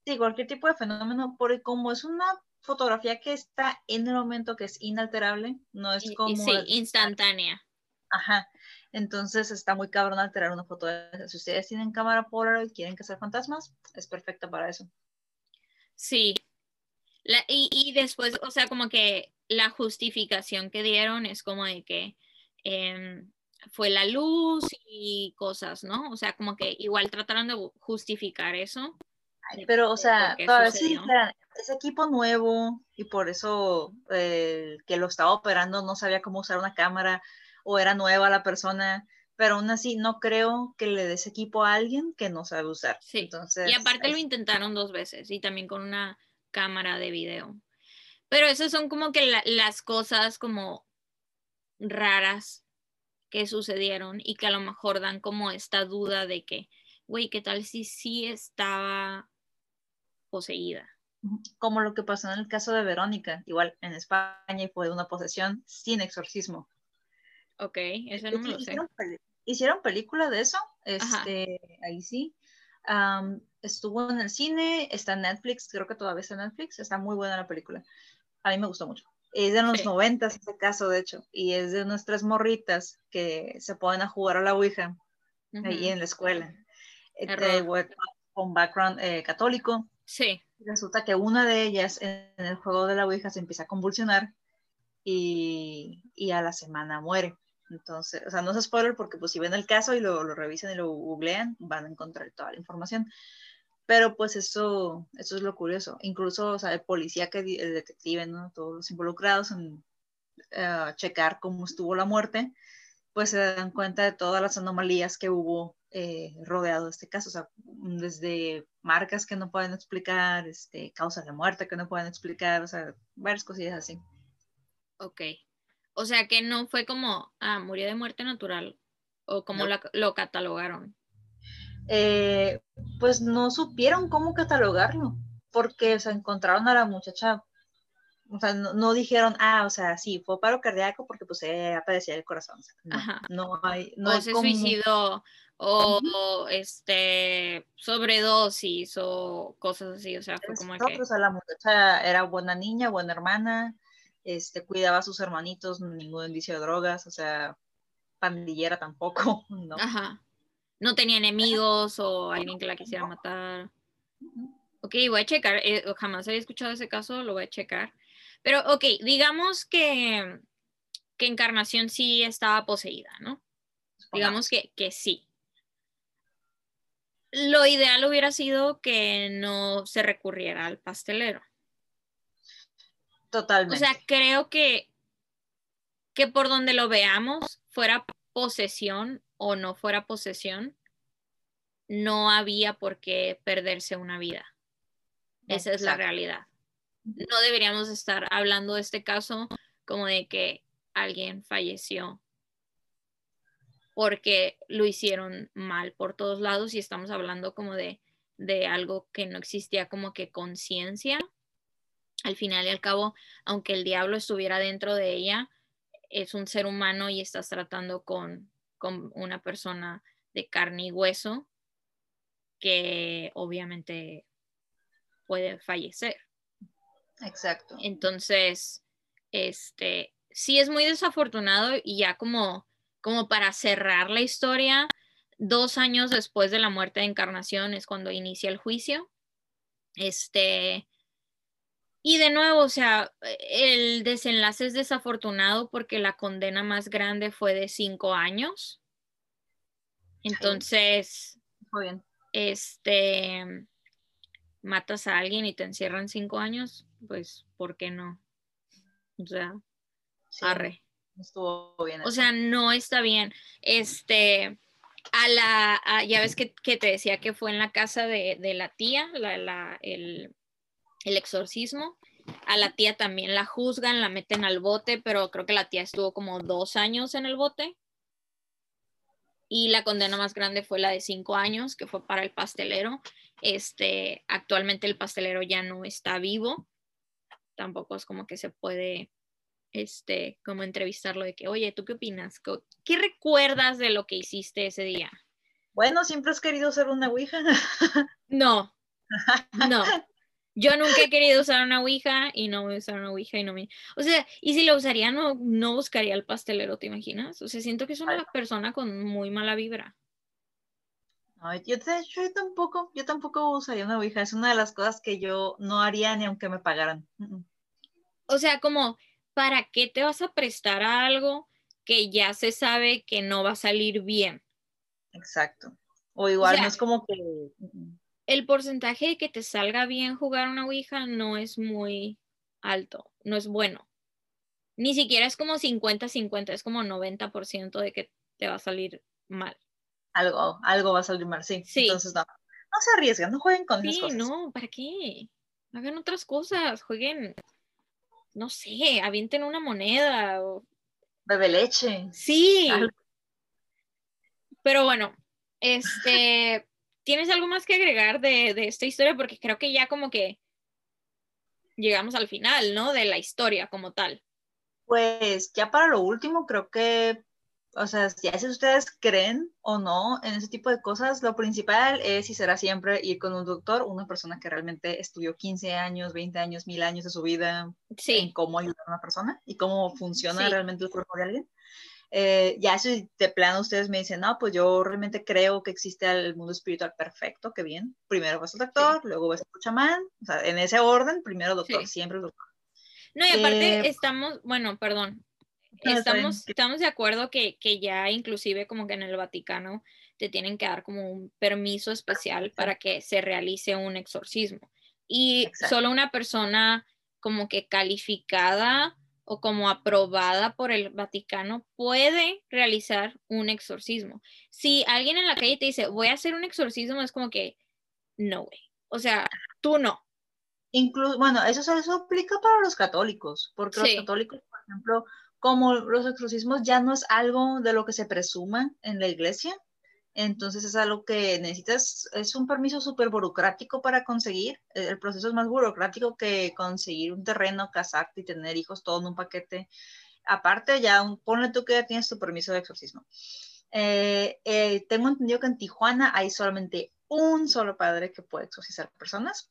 sí, cualquier tipo de fenómeno, porque como es una fotografía que está en el momento que es inalterable, no es como... sí, instantánea. Ajá. Entonces está muy cabrón alterar una foto. Si ustedes tienen cámara Polaroid y quieren cazar fantasmas, es perfecta para eso. Sí. Y, después, o sea, como que la justificación que dieron es como de que em, fue la luz y cosas, ¿no? O sea, como que igual trataron de justificar eso. pero, o sea, todavía sí, es equipo nuevo y por eso el eh, que lo estaba operando no sabía cómo usar una cámara o era nueva la persona, pero aún así no creo que le des equipo a alguien que no sabe usar. Sí. Entonces, y aparte lo intentaron dos veces y también con una cámara de video. Pero esas son como que las cosas como raras que sucedieron y que a lo mejor dan como esta duda de que, güey, ¿qué tal si sí estaba poseída? Como lo que pasó en el caso de Verónica, igual en España y fue una posesión sin exorcismo. Ok, eso no me lo sé. Hicieron, película de eso, este, ahí sí. Estuvo en el cine, está en Netflix, creo que todavía está en Netflix, está muy buena la película. A mí me gustó mucho. Es de los noventas este caso, de hecho, y es de nuestras morritas que se ponen a jugar a la Ouija ahí en la escuela. Este, con background eh, católico. Sí. Resulta que una de ellas en el juego de la Ouija se empieza a convulsionar y, y a la semana muere. Entonces, o sea, no es spoiler porque pues si ven el caso y lo, lo revisan y lo googlean, van a encontrar toda la información. Pero pues eso, eso es lo curioso. Incluso, o sea, el policía, que, el detective, ¿no? Todos los involucrados en uh, checar cómo estuvo la muerte, pues se dan cuenta de todas las anomalías que hubo eh, rodeado de este caso. O sea, desde marcas que no pueden explicar, este, causas de muerte que no pueden explicar, o sea, varias cosillas así. Ok. O sea que no fue como, ah, murió de muerte natural, o como lo catalogaron. Eh, pues no supieron cómo catalogarlo, porque se encontraron a la muchacha, o sea, no, dijeron, ah, o sea, sí, fue paro cardíaco porque pues ella padecía el corazón. no, no, hay, no o se suicidó, o, este, sobredosis, o cosas así, o sea, fue como que... O sea, la muchacha era buena niña, buena hermana, este, cuidaba a sus hermanitos, ningún indicio de drogas, o sea, pandillera tampoco, ¿no? Ajá. No tenía enemigos o alguien que la quisiera matar. Ok, voy a checar, eh, jamás había escuchado ese caso, lo voy a checar. Pero, ok, digamos que, que Encarnación sí estaba poseída, ¿no? Digamos que, que sí. Lo ideal hubiera sido que no se recurriera al pastelero. Totalmente. O sea, creo que, que por donde lo veamos, fuera posesión o no fuera posesión, no había por qué perderse una vida. Esa es la realidad. No deberíamos estar hablando de este caso como de que alguien falleció porque lo hicieron mal por todos lados y estamos hablando como de, de algo que no existía como que conciencia al final y al cabo, aunque el diablo estuviera dentro de ella, es un ser humano y estás tratando con, una persona de carne y hueso que obviamente puede fallecer. Exacto. Entonces, este, sí es muy desafortunado y ya como, como para cerrar la historia, dos años después de la muerte de Encarnación es cuando inicia el juicio. Este, y de nuevo, o sea, el desenlace es desafortunado porque la condena más grande fue de cinco años. Entonces, Muy bien. este, matas a alguien y te encierran cinco años, pues, ¿por qué no? O sea, arre. Estuvo bien. O sea, no está bien. Este, a la, ya ves que, te decía que fue en la casa de, la tía, la, el, el exorcismo. A la tía también la juzgan, la meten al bote, pero creo que la tía estuvo como dos años en el bote. Y la condena más grande fue la de cinco años, que fue para el pastelero. Este, actualmente el pastelero ya no está vivo. Tampoco es como que se puede, este, como entrevistarlo de que, oye, ¿tú qué opinas? ¿Qué recuerdas de lo que hiciste ese día? Bueno, siempre has querido ser una ouija. No, no. Yo nunca he querido usar una ouija y no voy a usar una ouija y no me... O sea, y si lo usaría, no, no buscaría al pastelero, ¿te imaginas? O sea, siento que es una persona con muy mala vibra. yo, yo, tampoco, yo tampoco usaría una ouija. Es una de las cosas que yo no haría ni aunque me pagaran. O sea, como, ¿para qué te vas a prestar a algo que ya se sabe que no va a salir bien? Exacto. O igual no es como que el porcentaje de que te salga bien jugar una Ouija no es muy alto, no es bueno. Ni siquiera es como 50-50, es como 90% de que te va a salir mal. Algo, algo va a salir mal, sí. Entonces no, no se arriesguen, no jueguen con sí, no, ¿para qué? Hagan otras cosas, jueguen, no sé, avienten una moneda o... Bebe leche. Sí. Pero bueno, este, ¿Tienes algo más que agregar de, esta historia? Porque creo que ya como que llegamos al final, ¿no? De la historia como tal. Pues ya para lo último, creo que, o sea, ya si ustedes creen o no en ese tipo de cosas, lo principal es y será siempre ir con un doctor, una persona que realmente estudió 15 años, 20 años, mil años de su vida en cómo ayudar a una persona y cómo funciona realmente el cuerpo de alguien. Eh, ya si de plano ustedes me dicen, no, pues yo realmente creo que existe el mundo espiritual perfecto, qué bien. Primero vas al doctor, luego vas al chamán, o sea, en ese orden, primero doctor, siempre doctor. No, y aparte eh, estamos, bueno, perdón, estamos, estamos de acuerdo que, que, ya inclusive como que en el Vaticano te tienen que dar como un permiso especial para que se realice un exorcismo. Y solo una persona como que calificada o como aprobada por el Vaticano puede realizar un exorcismo. Si alguien en la calle te dice, voy a hacer un exorcismo, es como que, no, güey. O sea, tú no. Incluso, bueno, eso, eso aplica para los católicos, porque los católicos, por ejemplo, como los exorcismos ya no es algo de lo que se presuma en la iglesia, entonces es algo que necesitas, es un permiso súper burocrático para conseguir. El proceso es más burocrático que conseguir un terreno, casarte y tener hijos, todo en un paquete. Aparte, ya ponle tú que ya tienes tu permiso de exorcismo. Eh, eh, tengo entendido que en Tijuana hay solamente un solo padre que puede exorcizar personas.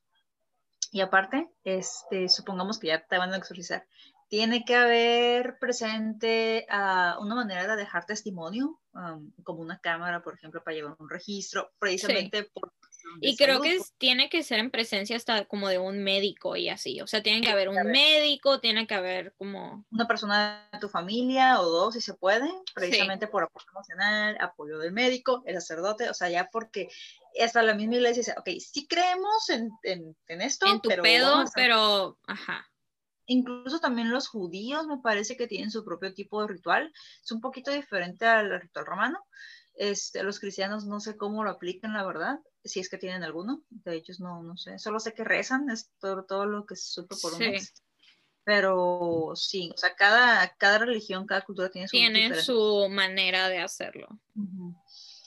Y aparte, este, supongamos que ya te van a exorcizar tiene que haber presente uh, una manera de dejar testimonio, um, como una cámara, por ejemplo, para llevar un registro, precisamente por... Y creo que tiene que ser en presencia hasta como de un médico y así, o sea, tiene que haber un médico, tiene que haber como... Una persona de tu familia o dos, si se puede, precisamente por apoyo emocional, apoyo del médico, el sacerdote, o sea, ya porque hasta la misma iglesia dice, ok, sí creemos en, en, en esto, en tu pero pedo, pero, ajá Incluso también los judíos me parece que tienen su propio tipo de ritual. Es un poquito diferente al ritual romano. Este, los cristianos no sé cómo lo aplican, la verdad, si es que tienen alguno. De hecho, no, no sé. Solo sé que rezan, es todo, todo lo que supe por un mes. Pero sí, o sea, cada, cada religión, cada cultura tiene su Tiene su manera de hacerlo.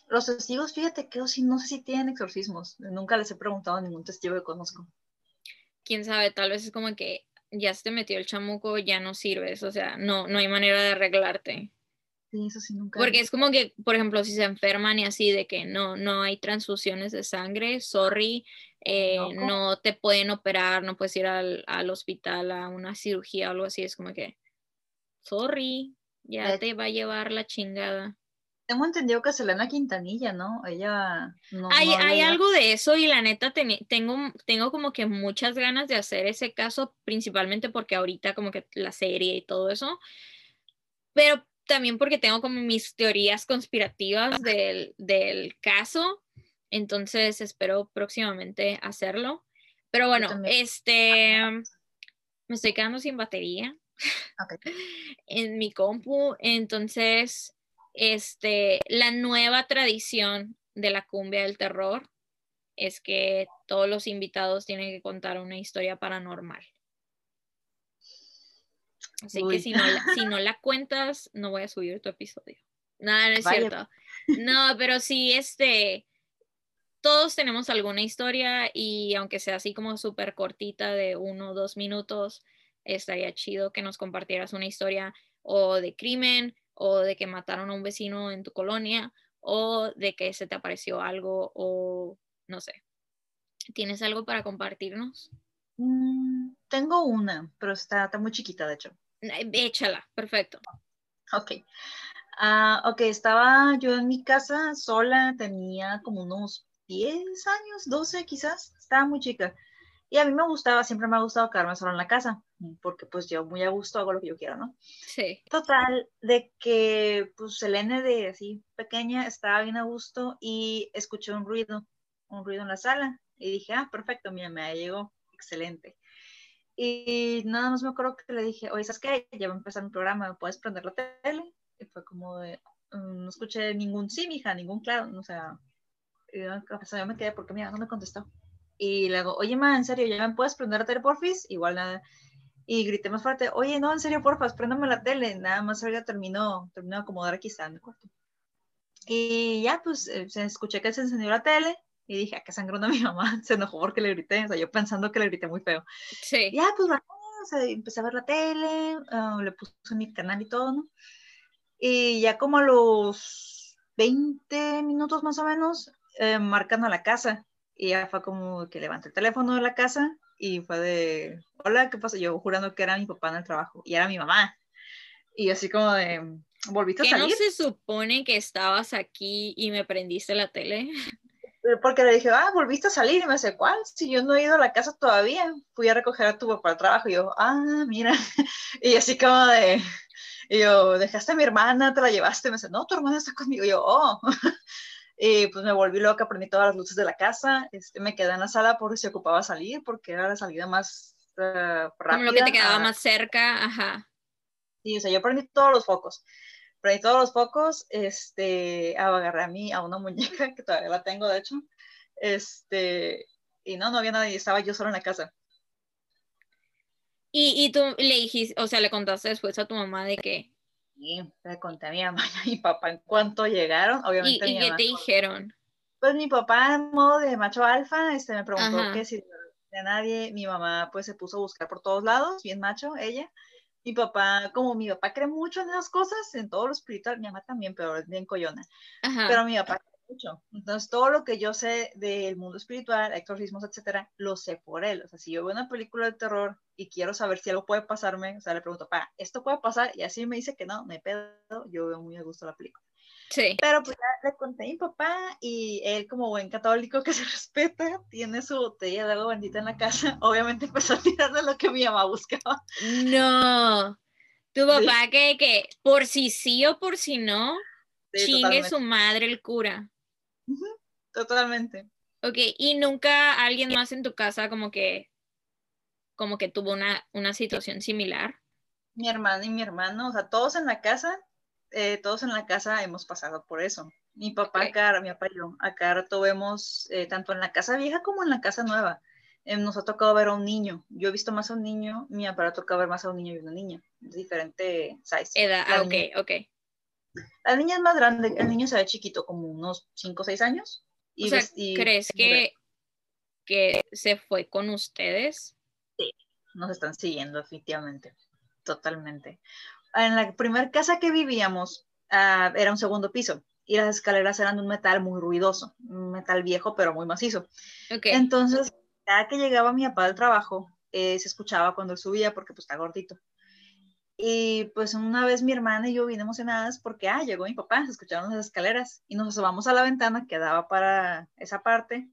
Los testigos, fíjate que no sé si tienen exorcismos. Nunca les he preguntado a ningún testigo que conozco. Quién sabe, tal vez es como que ya se te metió el chamuco, ya no sirves, o sea, no, no hay manera de arreglarte. Sí, eso sí nunca. Porque es como que, por ejemplo, si se enferman y así de que no, no hay transfusiones de sangre, sorry, eh, no te pueden operar, no puedes ir al, hospital a una cirugía o algo así, es como que, sorry, ya te va a llevar la chingada tengo entendido que Selena Quintanilla, ¿no? Ella... No, hay, hay algo de eso y la neta tengo, tengo como que muchas ganas de hacer ese caso, principalmente porque ahorita como que la serie y todo eso, pero también porque tengo como mis teorías conspirativas del, del caso, entonces espero próximamente hacerlo. Pero bueno, este, me estoy quedando sin batería en mi compu, entonces este, la nueva tradición de la cumbia del terror es que todos los invitados tienen que contar una historia paranormal. Así que si no, si no la cuentas, no voy a subir tu episodio. Nada, no es cierto. No, pero sí, este, todos tenemos alguna historia y aunque sea así como súper cortita de uno o dos minutos, estaría chido que nos compartieras una historia o de crimen o de que mataron a un vecino en tu colonia o de que se te apareció algo o no sé. ¿Tienes algo para compartirnos? Mm, tengo una, pero está, está muy chiquita, de hecho. Échala, perfecto. Ok. Ah, ok, estaba yo en mi casa sola, tenía como unos 10 años, 12 quizás, estaba muy chica. Y a mí me gustaba, siempre me ha gustado quedarme sola en la casa, porque pues yo muy a gusto hago lo que yo quiero, ¿no? Sí. Total, de que pues el N de así pequeña estaba bien a gusto y escuché un ruido, un ruido en la sala. Y dije, ah, perfecto, mira, me llegó, excelente. Y nada más me acuerdo que le dije, oye, ¿sabes qué? Ya va a empezar un programa, ¿me puedes prender la tele? Y fue como de, mm, no escuché ningún sí, mija, ningún claro, o sea, yo me quedé porque mira, no me contestó. Y le digo, oye, ma, en serio, ¿ya me puedes prender la tele, porfis? Igual nada. Y grité más fuerte, oye, no, en serio, porfas, préndame la tele. Nada más ahorita terminó, terminó de acomodar aquí, está en el cuarto. Y ya, pues, eh, se escuché que se encendió la tele y dije, ¿a qué sangrón a mi mamá? Se enojó porque le grité, o sea, yo pensando que le grité muy feo. Sí. Ya, pues, o sea, empecé a ver la tele, uh, le puse mi canal y todo, ¿no? Y ya como a los 20 minutos más o menos, eh, marcan a la casa. Y ya fue como que levanté el teléfono de la casa y fue de, hola, ¿qué pasa? Yo jurando que era mi papá en el trabajo y era mi mamá. Y así como de, ¿volviste a salir? no se supone que estabas aquí y me prendiste la tele? Eh, porque le dije, ah, volviste a salir. Y me dice, ¿cuál? Si yo no he ido a la casa todavía. Fui a recoger a tu papá al trabajo. Y yo, ah, mira. Y así como de, y yo, ¿dejaste a mi hermana? ¿Te la llevaste? Y me dice, no, tu hermana está conmigo. Y yo, oh. Y pues me volví loca, prendí todas las luces de la casa, este, me quedé en la sala porque se ocupaba salir, porque era la salida más rápida. Eh, Como lo que te quedaba más cerca, ajá. Sí, o sea, yo prendí todos los focos. Prendí todos los focos, este, agarré a mí, a una muñeca, que todavía la tengo, de hecho, este, y no, no había nadie, estaba yo solo en la casa. Y, y tú le dijiste, o sea, le contaste después a tu mamá de que, y le conté a mi mamá y a mi papá en cuanto llegaron. Obviamente, ¿Y, qué te dijeron? Pues mi papá, en modo de macho alfa, este, me preguntó que si de nadie, mi mamá pues se puso a buscar por todos lados, bien macho, ella. Mi papá, como mi papá cree mucho en esas cosas, en todo lo espiritual, mi mamá también, pero es bien coyona. Pero mi papá mucho. Entonces, todo lo que yo sé del mundo espiritual, exorcismos, etcétera, lo sé por él. O sea, si yo veo una película de terror y quiero saber si algo puede pasarme, o sea, le pregunto, pa, ¿esto puede pasar? Y así me dice que no, me pedo, yo veo muy a gusto la película. Sí. Pero pues ya le conté a mi papá y él como buen católico que se respeta, tiene su botella de agua bendita en la casa, obviamente empezó a tirar de lo que mi mamá buscaba. No, tu papá que, que por si sí o por si no, chingue su madre el cura. Totalmente. Ok, y nunca alguien más en tu casa como que, como que tuvo una, una situación similar. Mi hermana y mi hermano, o sea, todos en la casa, eh, todos en la casa hemos pasado por eso. Mi papá acá, mi papá y yo, acá rato vemos, eh, tanto en la casa vieja como en la casa nueva, eh, nos ha tocado ver a un niño. Yo he visto más a un niño, mi papá ha tocado ver más a un niño y una niña, diferente size. Edad, ah, ok, ok. La niña es más grande, el niño se ve chiquito, como unos 5 o 6 años. Y ¿crees que, que se fue con ustedes? Sí, nos están siguiendo definitivamente, totalmente. En la primera casa que vivíamos ah, era un segundo piso y las escaleras eran de un metal muy ruidoso, un metal viejo pero muy macizo. Entonces, cada que llegaba mi papá al trabajo, eh, se escuchaba cuando él subía porque pues está gordito. Y pues una vez mi hermana y yo vine emocionadas porque, ah, llegó mi papá, se escucharon las escaleras y nos asomamos a la ventana que daba para esa parte.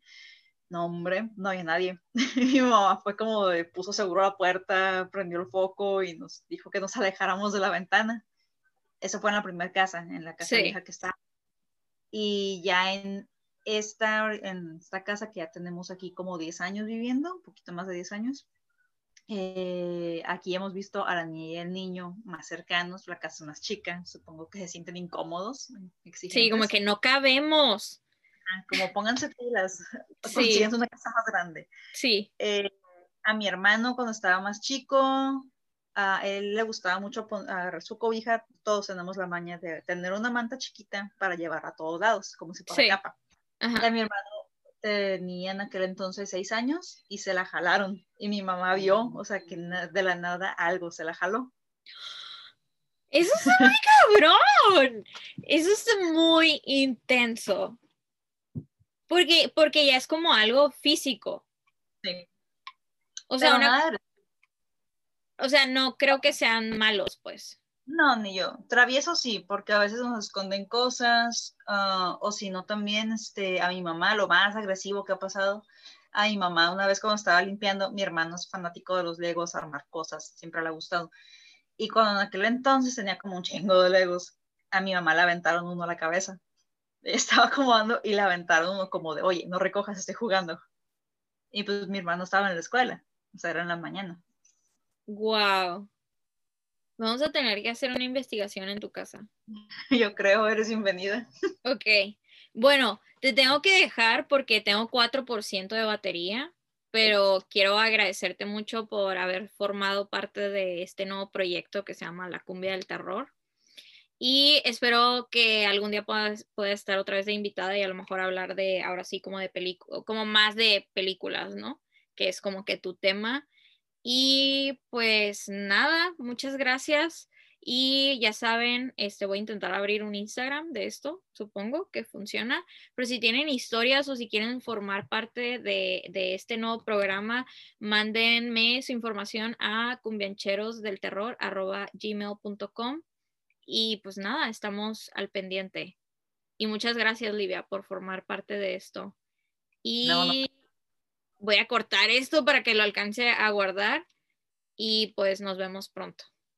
No, hombre, no había nadie. mi mamá fue como de, puso seguro la puerta, prendió el foco y nos dijo que nos alejáramos de la ventana. Eso fue en la primera casa, en la casa vieja que está. Y ya en esta, en esta casa que ya tenemos aquí como 10 años viviendo, un poquito más de 10 años, Eh, aquí hemos visto a la niña y el niño más cercanos, la casa más chica, supongo que se sienten incómodos. Sí, como que no cabemos. como pónganse pilas, sí. es una casa más grande. Sí. Eh, a mi hermano cuando estaba más chico, a él le gustaba mucho agarrar su cobija, todos tenemos la maña de tener una manta chiquita para llevar a todos lados, como si fuera capa. Ajá. Y mi hermano tenía en aquel entonces seis años y se la jalaron. Y mi mamá vio, o sea, que de la nada algo se la jaló. Eso es muy cabrón. Eso es muy intenso. Porque, porque ya es como algo físico. Sí. O sea, o sea, no creo que sean malos, pues. No, ni yo. Travieso sí, porque a veces nos esconden cosas, ah, o si no también este, a mi mamá, lo más agresivo que ha pasado, a mi mamá una vez cuando estaba limpiando, mi hermano es fanático de los legos, armar cosas, siempre le ha gustado. Y cuando en aquel entonces tenía como un chingo de legos, a mi mamá le aventaron uno a la cabeza. Estaba acomodando y le aventaron uno como de, oye, no recojas, estoy jugando. Y pues mi hermano estaba en la escuela, o sea, era en la mañana. Wow. Vamos a tener que hacer una investigación en tu casa. Yo creo, eres bienvenida. Ok. Bueno, te tengo que dejar porque tengo 4% de batería, pero quiero agradecerte mucho por haber formado parte de este nuevo proyecto que se llama La Cumbia del Terror. Y espero que algún día puedas, puedas estar otra vez de invitada y a lo mejor hablar de, ahora sí, como de películas, como más de películas, ¿no? Que es como que tu tema. Y pues nada, muchas gracias. Y ya saben, este, voy a intentar abrir un Instagram de esto, supongo que funciona. Pero si tienen historias o si quieren formar parte de, de este nuevo programa, mándenme su información a cumbiancherosdelterror.gmail.com. Y pues nada, estamos al pendiente. Y muchas gracias, Livia, por formar parte de esto. Y voy a cortar esto para que lo alcance a guardar y pues nos vemos pronto.